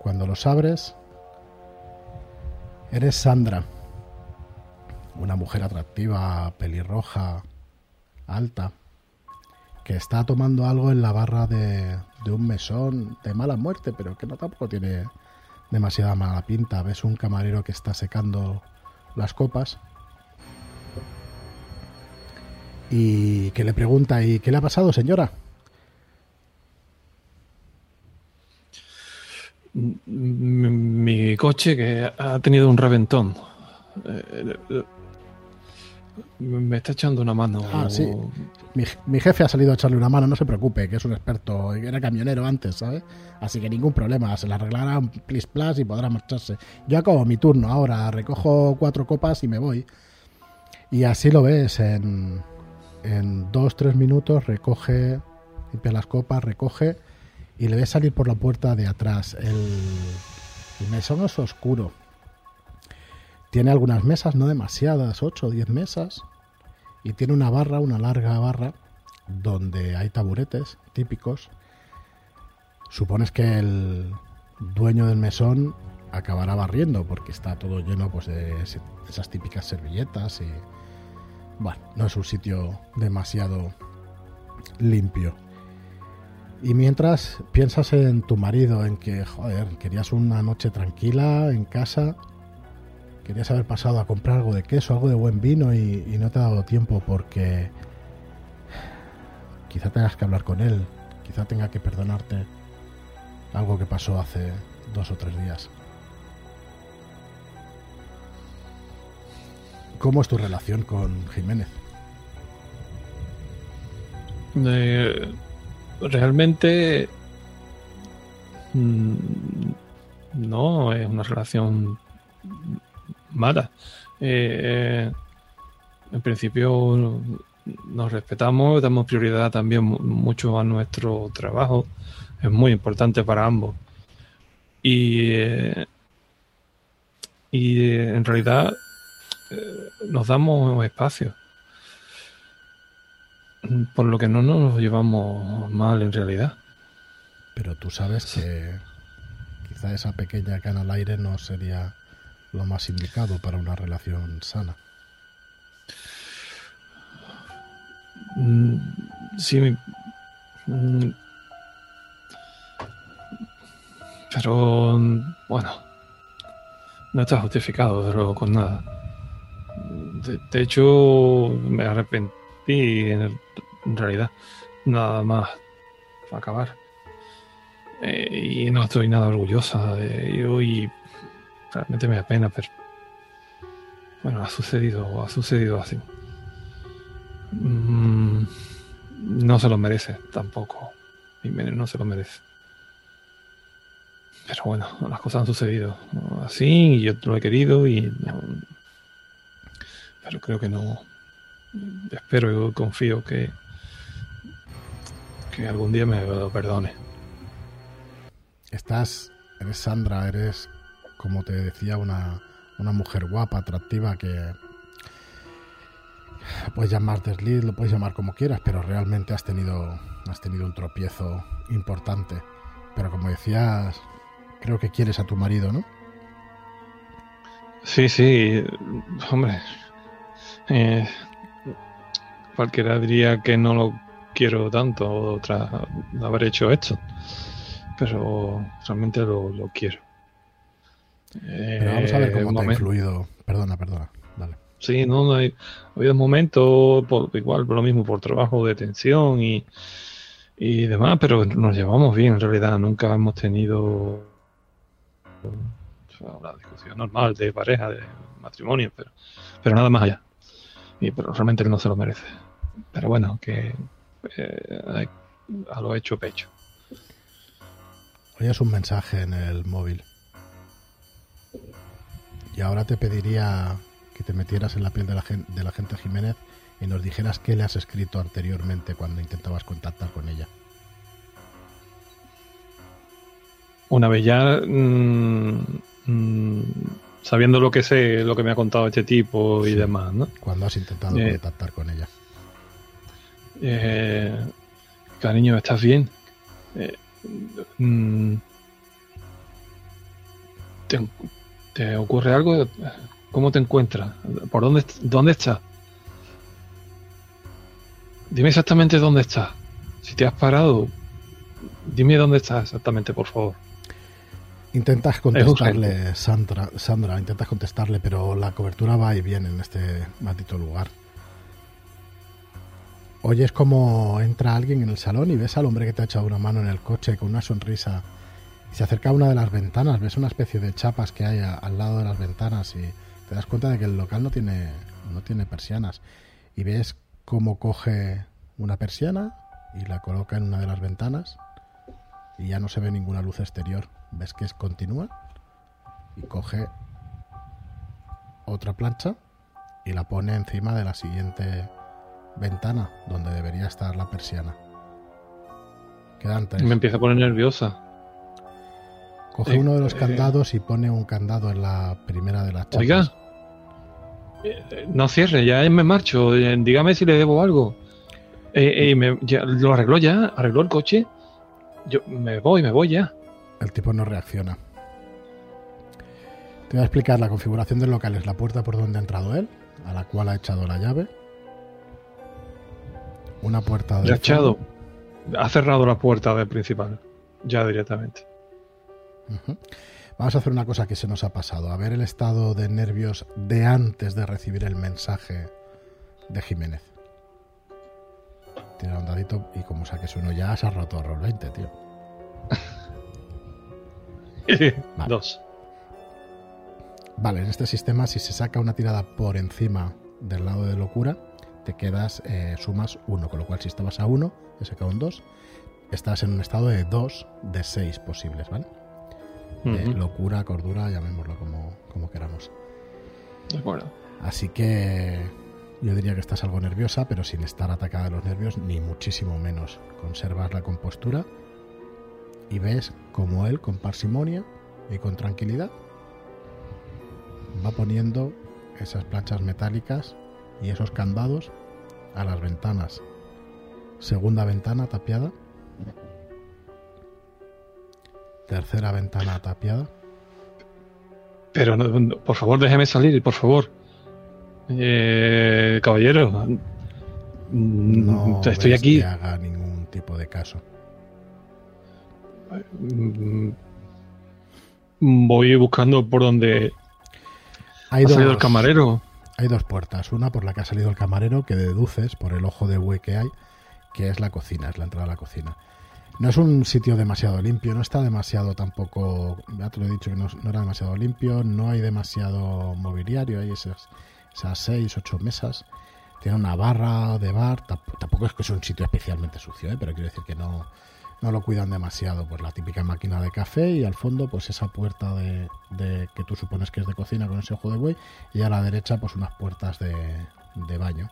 Cuando los abres Eres Sandra, una mujer atractiva, pelirroja, alta, que está tomando algo en la barra de, un mesón de mala muerte, pero que no tampoco tiene demasiada mala pinta. Ves un camarero que está secando las copas y que le pregunta, ¿y qué le ha pasado, señora? Coche que ha tenido un reventón. Eh, eh, me está echando una mano. Ah, sí. Mi, jefe ha salido a echarle una mano, no se preocupe, que es un experto, era camionero antes, ¿sabes? Así que ningún problema, se le arreglará un plis plas y podrá marcharse. Yo acabo mi turno ahora, recojo cuatro copas y me voy. Y así lo ves, en, en dos, tres minutos recoge, limpia las copas, recoge y le ves salir por la puerta de atrás. Mesón es oscuro. Tiene algunas mesas, no demasiadas, 8 o 10 mesas. Y tiene una barra, una larga barra, donde hay taburetes típicos. Supones que el dueño del mesón acabará barriendo porque está todo lleno pues, de esas típicas servilletas y bueno, no es un sitio demasiado limpio. Y mientras piensas en tu marido, en que, joder, querías una noche tranquila en casa, querías haber pasado a comprar algo de queso, algo de buen vino y, no te ha dado tiempo porque quizá tengas que hablar con él, quizá tenga que perdonarte algo que pasó hace dos o tres días. ¿Cómo es tu relación con Jiménez? Realmente mm, no es una relación mala. Eh, en principio nos respetamos, damos prioridad también mucho a nuestro trabajo. Es muy importante para ambos. Y, eh, y en realidad eh, nos damos espacio por lo que no nos llevamos mal en realidad. Pero tú sabes que quizá esa pequeña cana al aire no sería lo más indicado para una relación sana. Mm, sí, mm, pero bueno, no está justificado, pero con nada. de, hecho, me arrepentí en, realidad. Nada más acabar. Eh, y no estoy nada orgullosa de ello y realmente me da pena, pero bueno, ha sucedido, ha sucedido así. Mm, no se lo merece tampoco. No se lo merece. Pero bueno, las cosas han sucedido así y yo lo he querido y pero creo que no. Espero y confío que que algún día me lo perdone. Estás, eres Sandra, eres como te decía una, una mujer guapa, atractiva que puedes llamar desliz, lo puedes llamar como quieras, pero realmente has tenido has tenido un tropiezo importante. Pero como decías, creo que quieres a tu marido, ¿no? Sí, sí, hombre. Eh, cualquiera diría que no lo quiero tanto tras haber hecho esto. Pero realmente lo, quiero. Pero vamos a ver cómo te ha influido. Perdona, perdona. Dale. Sí, no, hay, ha habido momentos, igual, por lo mismo, por trabajo de tensión y, y demás, pero nos llevamos bien en realidad. Nunca hemos tenido una discusión normal de pareja, de matrimonio, pero, pero nada más allá. Y pero realmente él no se lo merece. Pero bueno, que eh, a lo hecho pecho. es un mensaje en el móvil. Y ahora te pediría que te metieras en la piel de la, gente, de la gente Jiménez y nos dijeras qué le has escrito anteriormente cuando intentabas contactar con ella. Una vez ya mm, mm, sabiendo lo que sé, lo que me ha contado este tipo y demás, ¿no? Cuando has intentado eh, contactar con ella. Eh, cariño, ¿estás bien? Eh, mm, ¿te, ocurre algo? ¿Cómo te encuentras? ¿Por dónde, dónde estás? Dime exactamente dónde estás. Si te has parado, dime dónde estás exactamente, por favor. Intentas contestarle, Sandra, Sandra, intentas contestarle, pero la cobertura va y viene en este maldito lugar. Oyes como entra alguien en el salón y ves al hombre que te ha echado una mano en el coche con una sonrisa. Se acerca a una de las ventanas, ves una especie de chapas que hay al lado de las ventanas y te das cuenta de que el local no tiene, no tiene persianas. Y ves cómo coge una persiana y la coloca en una de las ventanas y ya no se ve ninguna luz exterior. Ves que es continua y coge otra plancha y la pone encima de la siguiente ventana donde debería estar la persiana. Quedan Me empieza a poner nerviosa. Coge uno de los eh, candados y pone un candado en la primera de las chapas. Oiga, eh, no cierre, ya me marcho. Eh, dígame si le debo algo. ¿Lo arregló ya? ¿Arregló el coche? Yo me voy, me voy ya. El tipo no reacciona. Te voy a explicar la configuración del local. Es la puerta por donde ha entrado él, a la cual ha echado la llave una puerta de. Ha echado. Ha cerrado la puerta del principal. Ya directamente. Vamos a hacer una cosa que se nos ha pasado. A ver el estado de nervios de antes de recibir el mensaje de Jiménez. Tira un dadito y como saques uno ya se ha roto rol 20, tío. Dos. Vale, en este sistema si se saca una tirada por encima del lado de locura, te quedas, eh, sumas 1, con lo cual si estabas a 1, he sacado un 2, estás en un estado de 2 de 6 posibles, ¿vale? locura, cordura, llamémoslo como, como queramos. De acuerdo. Así que yo diría que estás algo nerviosa, pero sin estar atacada de los nervios, ni muchísimo menos. Conservas la compostura y ves como él, con parsimonia y con tranquilidad, va poniendo esas planchas metálicas y esos candados a las ventanas. Segunda ventana tapiada. Tercera ventana tapiada. Pero por favor déjeme salir, por favor. Eh, caballero. No estoy aquí. Que haga ningún tipo de caso. Voy buscando por donde hay ha salido el camarero. Hay dos puertas. Una por la que ha salido el camarero, que deduces por el ojo de buey que hay, que es la cocina, es la entrada a la cocina. No es un sitio demasiado limpio, no está demasiado tampoco, ya te lo he dicho que no, era demasiado limpio, no hay demasiado mobiliario, hay esas, esas seis, ocho mesas, tiene una barra de bar, tampoco es que es un sitio especialmente sucio, ¿eh? pero quiero decir que no, no lo cuidan demasiado, pues la típica máquina de café y al fondo pues esa puerta de, que tú supones que es de cocina con ese ojo de buey y a la derecha pues unas puertas de, de baño.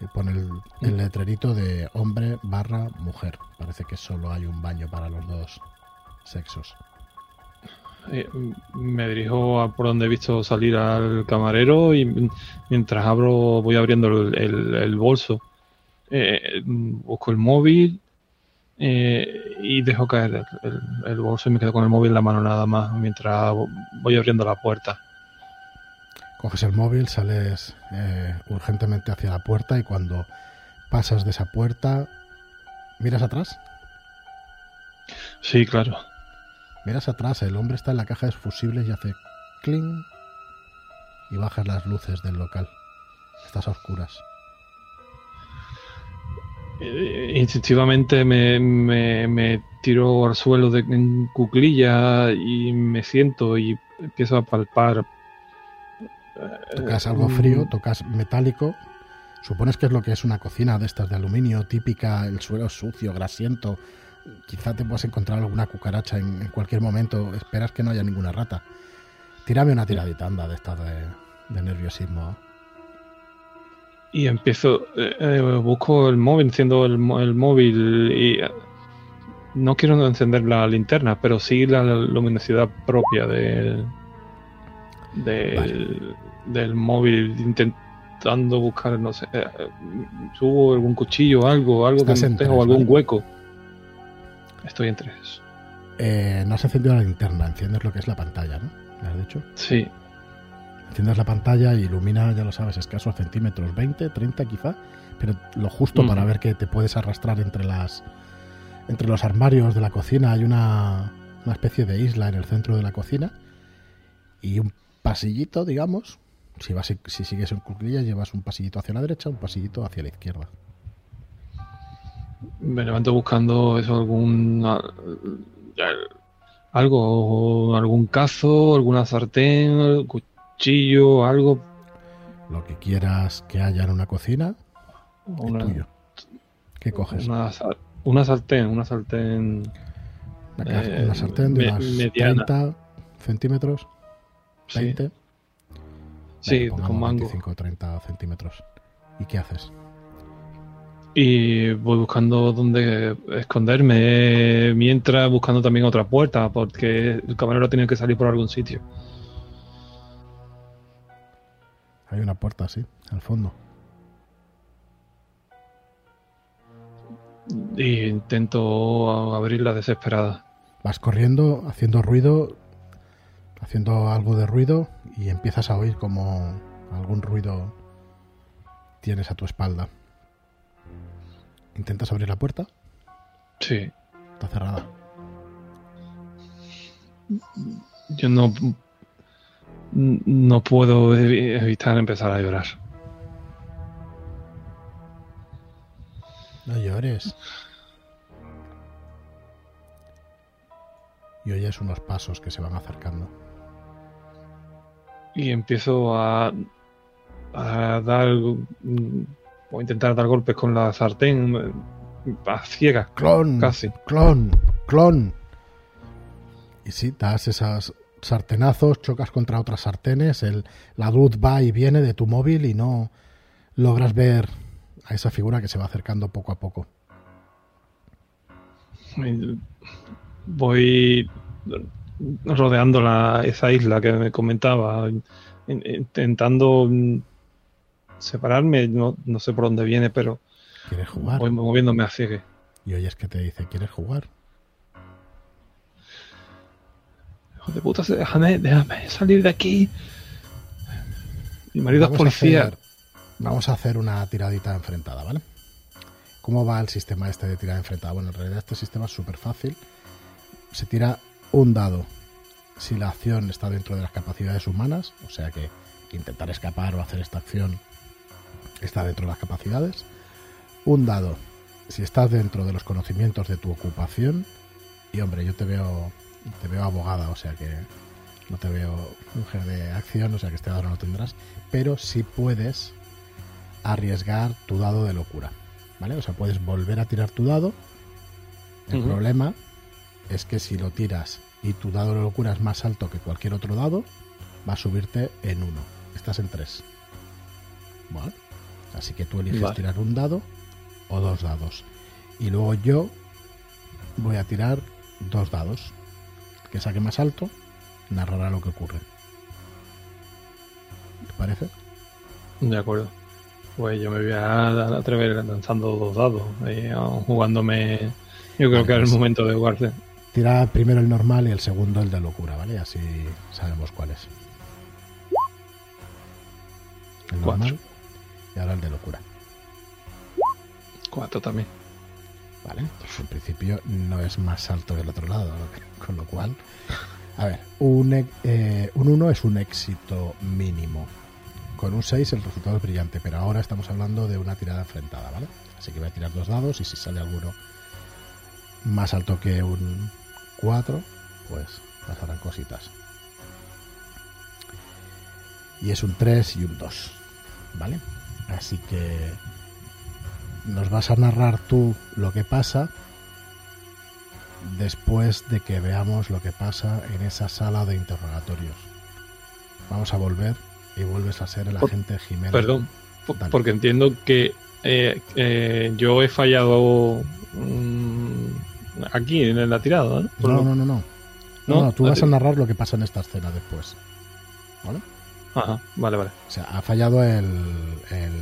Y pone el, el, letrerito de hombre barra mujer. Parece que solo hay un baño para los dos sexos. Eh, me dirijo a por donde he visto salir al camarero y mientras abro voy abriendo el, el, bolso. Eh, busco el móvil eh, y dejo caer el, bolso y me quedo con el móvil en la mano nada más mientras voy abriendo la puerta. Coges el móvil, sales eh, urgentemente hacia la puerta y cuando pasas de esa puerta, ¿miras atrás? Sí, claro. Miras atrás, el hombre está en la caja de fusibles y hace cling y bajas las luces del local. Estás a oscuras. Eh, instintivamente me, me, tiro al suelo de, en cuclilla y me siento y empiezo a palpar. Tocas algo frío, tocas metálico. Supones que es lo que es una cocina de estas de aluminio típica, el suelo sucio, grasiento. Quizá te puedas encontrar alguna cucaracha en, cualquier momento. Esperas que no haya ninguna rata. Tírame una tiradita, anda, de estas de, de nerviosismo y empiezo, eh, eh, busco el móvil, enciendo el, el, móvil y eh, no quiero encender la linterna, pero sí la luminosidad propia del, del, móvil, intentando buscar, no sé, subo algún cuchillo, algo, algo que tengo, algún hueco. Estoy entre eso. no has encendido la linterna, enciendes lo que es la pantalla, ¿no? ¿Me has dicho? Sí. Enciendes la pantalla y ilumina, ya lo sabes, escasos centímetros, 20, 30 quizá, pero lo justo para ver que te puedes arrastrar entre las entre los armarios de la cocina. Hay una, una especie de isla en el centro de la cocina y un pasillito, digamos. Si, vas, si sigues en cuclillas, llevas un pasillito hacia la derecha, un pasillito hacia la izquierda. Me levanto buscando eso, algún algo, algún cazo, alguna sartén, cuchillo, algo. Lo que quieras que haya en una cocina, una, tuyo. ¿Qué coges? Una, una sartén, una sartén. Una, eh, sartén de unos 30 centímetros. 20. Sí, con mango. 25 o 30 centímetros. ¿Y qué haces? Y voy buscando dónde esconderme, mientras buscando también otra puerta, porque el camarero tiene que salir por algún sitio. Hay una puerta así, al fondo. Y intento abrirla desesperada. Vas corriendo, haciendo ruido, haciendo algo de ruido y empiezas a oír como algún ruido tienes a tu espalda. ¿Intentas abrir la puerta? Sí. Está cerrada. Yo no no puedo evitar empezar a llorar. No llores. Y oyes unos pasos que se van acercando. Y empiezo a, a dar o intentar dar golpes con la sartén a ciegas. Clon, casi. Clon, clon. Y si das esas sartenazos, chocas contra otras sartenes, el, la luz va y viene de tu móvil y no logras ver a esa figura que se va acercando poco a poco. Voy rodeando la, esa isla que me comentaba, intentando separarme, no, no sé por dónde viene, pero ¿Quieres jugar? voy moviéndome a ciegue. Y oyes que te dice, ¿quieres jugar? De puta, déjame, déjame salir de aquí. Mi marido es policía. vamos a hacer una tiradita enfrentada, ¿vale? ¿Cómo va el sistema este de tirada enfrentada? Bueno, en realidad este sistema es súper fácil. Se tira un dado si la acción está dentro de las capacidades humanas, o sea que intentar escapar o hacer esta acción está dentro de las capacidades. Un dado, si estás dentro de los conocimientos de tu ocupación, y hombre, yo te veo, te veo abogada, o sea que no te veo mujer de acción, o sea que este dado no lo tendrás, pero sí puedes arriesgar tu dado de locura, ¿vale? O sea, puedes volver a tirar tu dado. El problema es que si lo tiras y tu dado de locura es más alto que cualquier otro dado, va a subirte en uno. Estás en tres. Vale. Así que tú eliges tirar un dado o dos dados. Y luego yo voy a tirar dos dados. Que saque más alto narrará lo que ocurre. ¿Te parece? De acuerdo. Pues yo me voy a atrever lanzando dos dados, jugándome. Yo creo que es el momento de jugarse. Tira primero el normal y el segundo el de locura, ¿vale? Así sabemos cuál es. El normal y ahora el de locura. Cuatro también. Vale, pues en principio no es más alto que el otro lado, con lo cual. A ver, un, eh, un 1 es un éxito mínimo. Con un 6 el resultado es brillante, pero ahora estamos hablando de una tirada enfrentada, ¿vale? Así que voy a tirar dos dados y si sale alguno más alto que un 4, pues pasarán cositas. Y es un 3 y un 2, ¿vale? Así que nos vas a narrar tú lo que pasa después de que veamos lo que pasa en esa sala de interrogatorios. Vamos a volver y vuelves a ser el agente Jiménez. Perdón, porque entiendo que eh, eh, yo he fallado mm, aquí en la tirada, ¿no? No, no, no, no. No, tú vas a narrar lo que pasa en esta escena después. ¿Vale? Ajá, vale, vale. O sea, ha fallado el, el,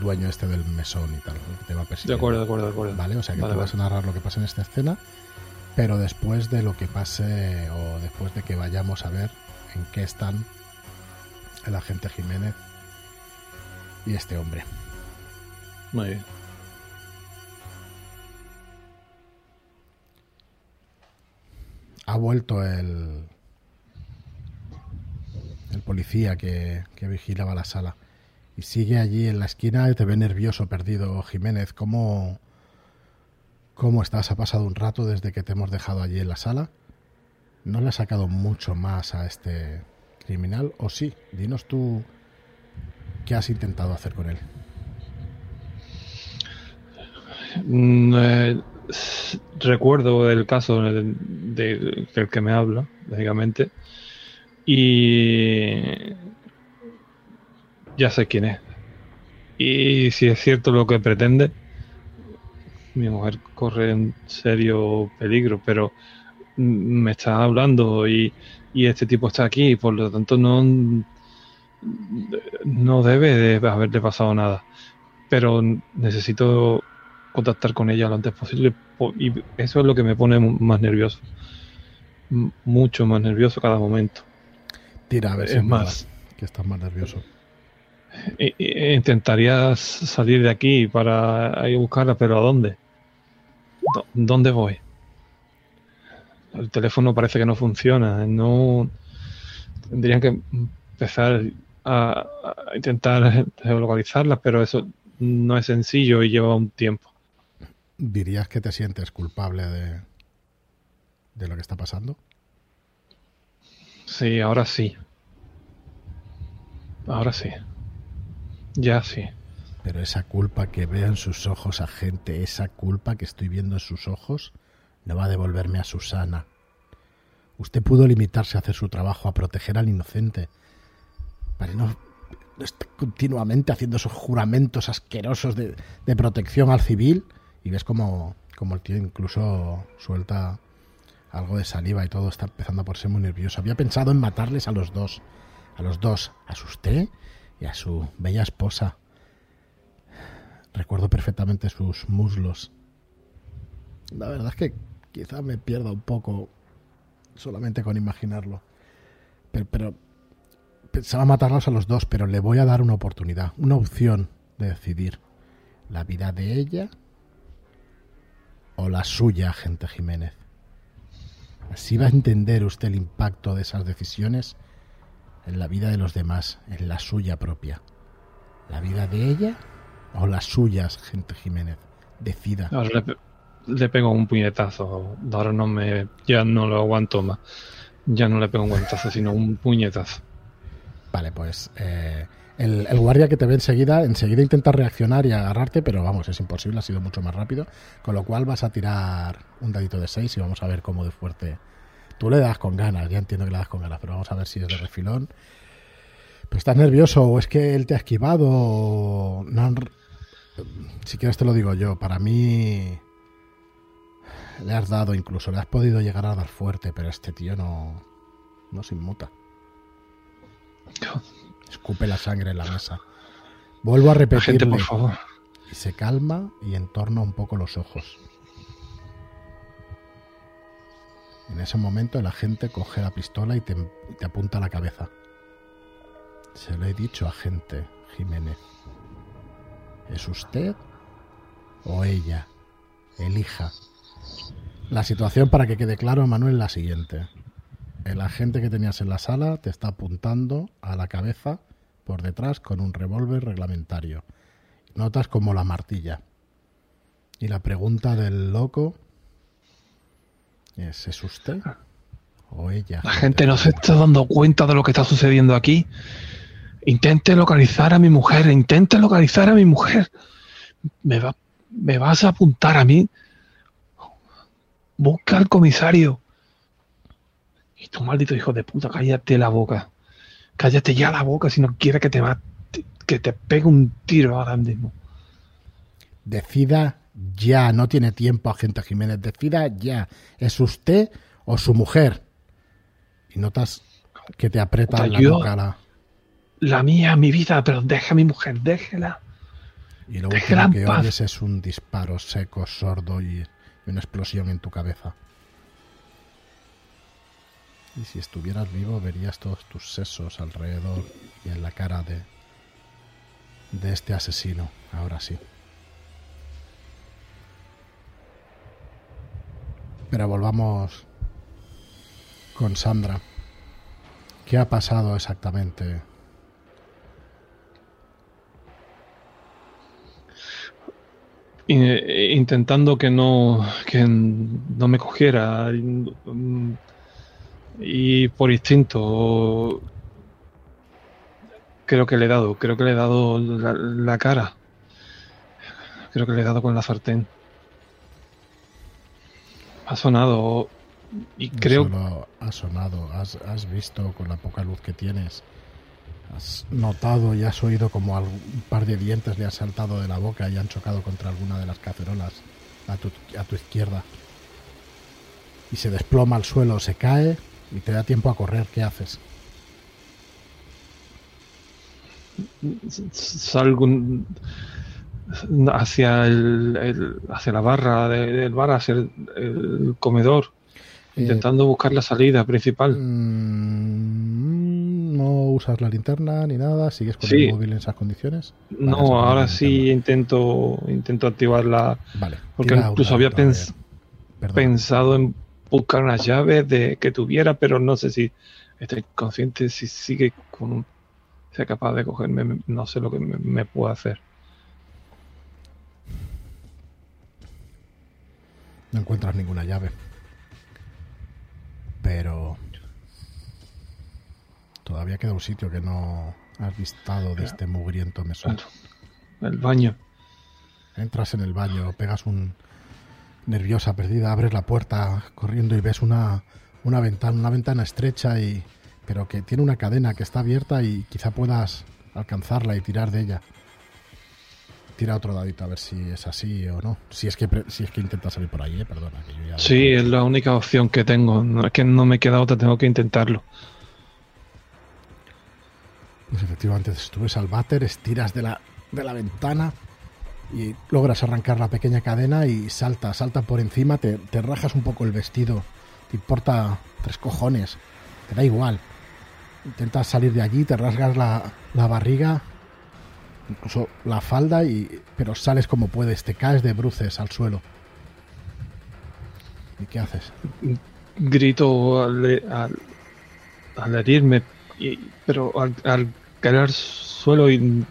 dueño este del mesón y tal, que te va a De acuerdo, de acuerdo, de acuerdo. Vale, o sea que tú vas a narrar lo que pasa en esta escena, pero después de lo que pase o después de que vayamos a ver en qué están el agente Jiménez y este hombre. Muy bien. Ha vuelto el, el policía que, vigilaba la sala. Sigue allí en la esquina y te ve nervioso, perdido. Jiménez, ¿cómo, ¿cómo estás? Ha pasado un rato desde que te hemos dejado allí en la sala. ¿No le ha sacado mucho más a este criminal? ¿O sí? Dinos tú qué has intentado hacer con él. Mm, eh, recuerdo el caso del de, que me habla, lógicamente. Y ya sé quién es. Y si es cierto lo que pretende, mi mujer corre en serio peligro, pero me está hablando y, este tipo está aquí, y por lo tanto no, no debe de haberle pasado nada. Pero necesito contactar con ella lo antes posible y eso es lo que me pone más nervioso. Mucho más nervioso cada momento. Tira a ver si es más. Que estás más nervioso. Intentaría salir de aquí para ir a buscarla, pero ¿a dónde? ¿Dónde voy? El teléfono parece que no funciona. No tendrían que empezar a, intentar localizarla, pero eso no es sencillo y lleva un tiempo. ¿Dirías que te sientes culpable de, de lo que está pasando? Sí, ahora sí. Ahora sí. Ya sí. Pero esa culpa que veo en sus ojos, a gente, esa culpa que estoy viendo en sus ojos, no va a devolverme a Susana. Usted pudo limitarse a hacer su trabajo, a proteger al inocente. Para no, estar continuamente haciendo esos juramentos asquerosos de, de protección al civil. Y ves como, como el tío incluso suelta algo de saliva y todo está empezando a ponerse muy nervioso. Había pensado en matarles a los dos. A los dos. A usted y a su bella esposa. Recuerdo perfectamente sus muslos. La verdad es que quizá me pierda un poco solamente con imaginarlo. Pero, pero pensaba matarlos a los dos, pero le voy a dar una oportunidad, una opción de decidir. La vida de ella o la suya, gente Jiménez. Así va a entender usted el impacto de esas decisiones en la vida de los demás, en la suya propia. ¿La vida de ella o las suyas, gente Jiménez? Decida. Ahora le, le pego un puñetazo. Ahora no me. Ya no lo aguanto más. Ya no le pego un guantazo, sino un puñetazo. Vale, pues eh, el, el guardia que te ve enseguida, enseguida intenta reaccionar y agarrarte, pero vamos, es imposible, ha sido mucho más rápido. Con lo cual vas a tirar un dadito de 6 y vamos a ver cómo de fuerte. Tú le das con ganas, ya entiendo que le das con ganas, pero vamos a ver si es de refilón. ¿Pero estás nervioso o es que él te ha esquivado? o No han- Si quieres te lo digo yo, para mí le has dado incluso, le has podido llegar a dar fuerte, pero este tío no, no se inmuta. Escupe la sangre en la mesa. Vuelvo a La gente, repetirle por favor. y se calma y entorna un poco los ojos. En ese momento el agente coge la pistola y te, apunta a la cabeza. Se lo he dicho, agente Jiménez. ¿Es usted o ella? Elija. La situación, para que quede claro, Manuel, es la siguiente. El agente que tenías en la sala te está apuntando a la cabeza por detrás con un revólver reglamentario. Notas como la martilla. Y la pregunta del loco es, ¿es usted o ella? La gente no se está dando cuenta de lo que está sucediendo aquí. Intente localizar a mi mujer, intente localizar a mi mujer. Me, va, me vas a apuntar a mí. Busca al comisario. Y tú, maldito hijo de puta, cállate la boca. Cállate ya la boca si no quieres que te que te pegue un tiro ahora mismo. Decida ya, no tiene tiempo, agente Jiménez. Decida ya. ¿Es usted o su mujer? Y notas que te aprieta la yo- la- mía, mi vida, pero deja a mi mujer, déjela. Y lo Déjela último que paz. oyes es un disparo seco, sordo y, y una explosión en tu cabeza. Y si estuvieras vivo verías todos tus sesos alrededor y en la cara de, de este asesino. Ahora sí. Pero volvamos con Sandra. ¿Qué ha pasado exactamente? I- intentando que no que no me cogiera mm, y por instinto creo que le he dado creo que le he dado la, la cara creo que le he dado con la sartén ha sonado y No creo solo ha sonado, has, has visto con la poca luz que tienes, has notado y has oído como algún- un par de dientes le han saltado de la boca y han chocado contra alguna de las cacerolas a tu, a tu izquierda. Y se desploma al suelo, se cae y te da tiempo a correr. ¿Qué haces? salgo un- hacia el, el- hacia la barra de- del bar hacia el, el comedor Eh, intentando buscar la salida principal mm, no usas la linterna ni nada, sigues con Sí. el móvil en esas condiciones. Vale, No, ahora sí intento intento activarla Vale. porque tira incluso había pens- Perdón. pensado en buscar unas llaves de que tuviera, pero no sé si estoy consciente si sigue con un sea capaz de cogerme, me- no sé lo que me, me hacer. No encuentras ninguna llave. Pero todavía queda un sitio que no has vistado de este mugriento mesón. El baño. Entras en el baño, pegas un nerviosa perdida, abres la puerta corriendo y ves una, una ventana, una ventana estrecha y pero que tiene una cadena que está abierta y quizá puedas alcanzarla y tirar de ella. Tira otro dadito a ver si es así o no. Si es que si es que intentas salir por ahí, eh, perdona. Que yo ya Sí, es la única opción que tengo. No, es que no me queda otra, tengo que intentarlo. Pues efectivamente, subes al váter, estiras de la, de la ventana y logras arrancar la pequeña cadena y salta, salta por encima, te, te rajas un poco el vestido, te importa tres cojones, te da igual. Intentas salir de allí, te rasgas la, la barriga, incluso la falda, y, pero sales como puedes, te caes de bruces al suelo. ¿Y qué haces? Grito al, al, herirme pero al, al caer al suelo y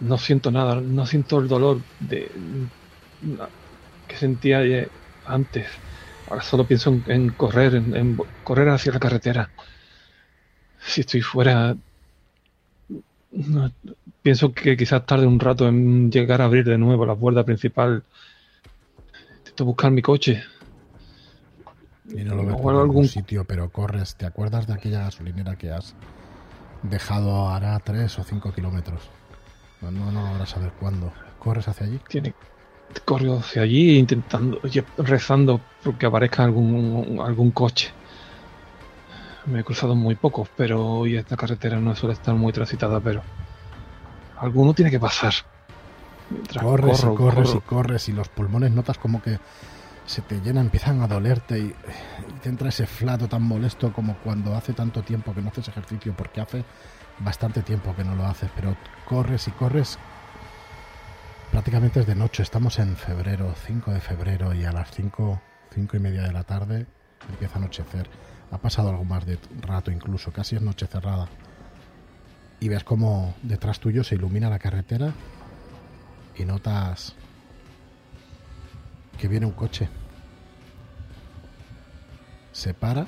no siento nada, no siento el dolor de que sentía antes. Ahora solo pienso en, correr, en, correr hacia la carretera. Si estoy fuera, pienso que quizás tarde un rato en llegar a abrir de nuevo la puerta principal. Intento buscar mi coche. Y no lo ves por algún sitio, pero corres. ¿Te acuerdas de aquella gasolinera que has dejado hará tres o cinco kilómetros? No, no, no saber cuándo. ¿Corres hacia allí? Tiene, corro hacia allí intentando, rezando porque aparezca algún, algún coche. Me he cruzado muy pocos, pero hoy esta carretera no suele estar muy transitada, pero alguno tiene que pasar. corres y corres y corres y los pulmones notas como que se te llenan, empiezan a dolerte y, y, te entra ese flato tan molesto como cuando hace tanto tiempo que no haces ejercicio, porque hace bastante tiempo que no lo haces, pero corres y corres prácticamente es de noche, estamos en febrero, 5 de febrero, y a las 5, 5 y media de la tarde empieza a anochecer. Ha pasado algo más de rato incluso, casi es noche cerrada. Y ves como detrás tuyo se ilumina la carretera y notas que viene un coche. Se para,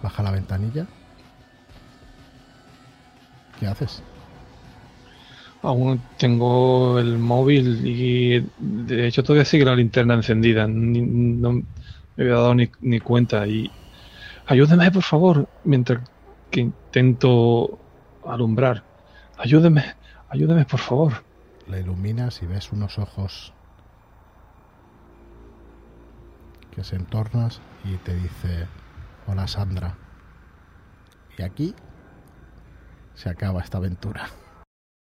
baja la ventanilla. ¿Qué haces? Aún tengo el móvil y de hecho todavía sigue la linterna encendida. no me había dado ni, cuenta. Y ayúdeme, por favor, mientras que intento alumbrar. Ayúdeme, ayúdeme, por favor. La iluminas y ves unos ojos que se entornas y te dice, hola Sandra. Y aquí se acaba esta aventura.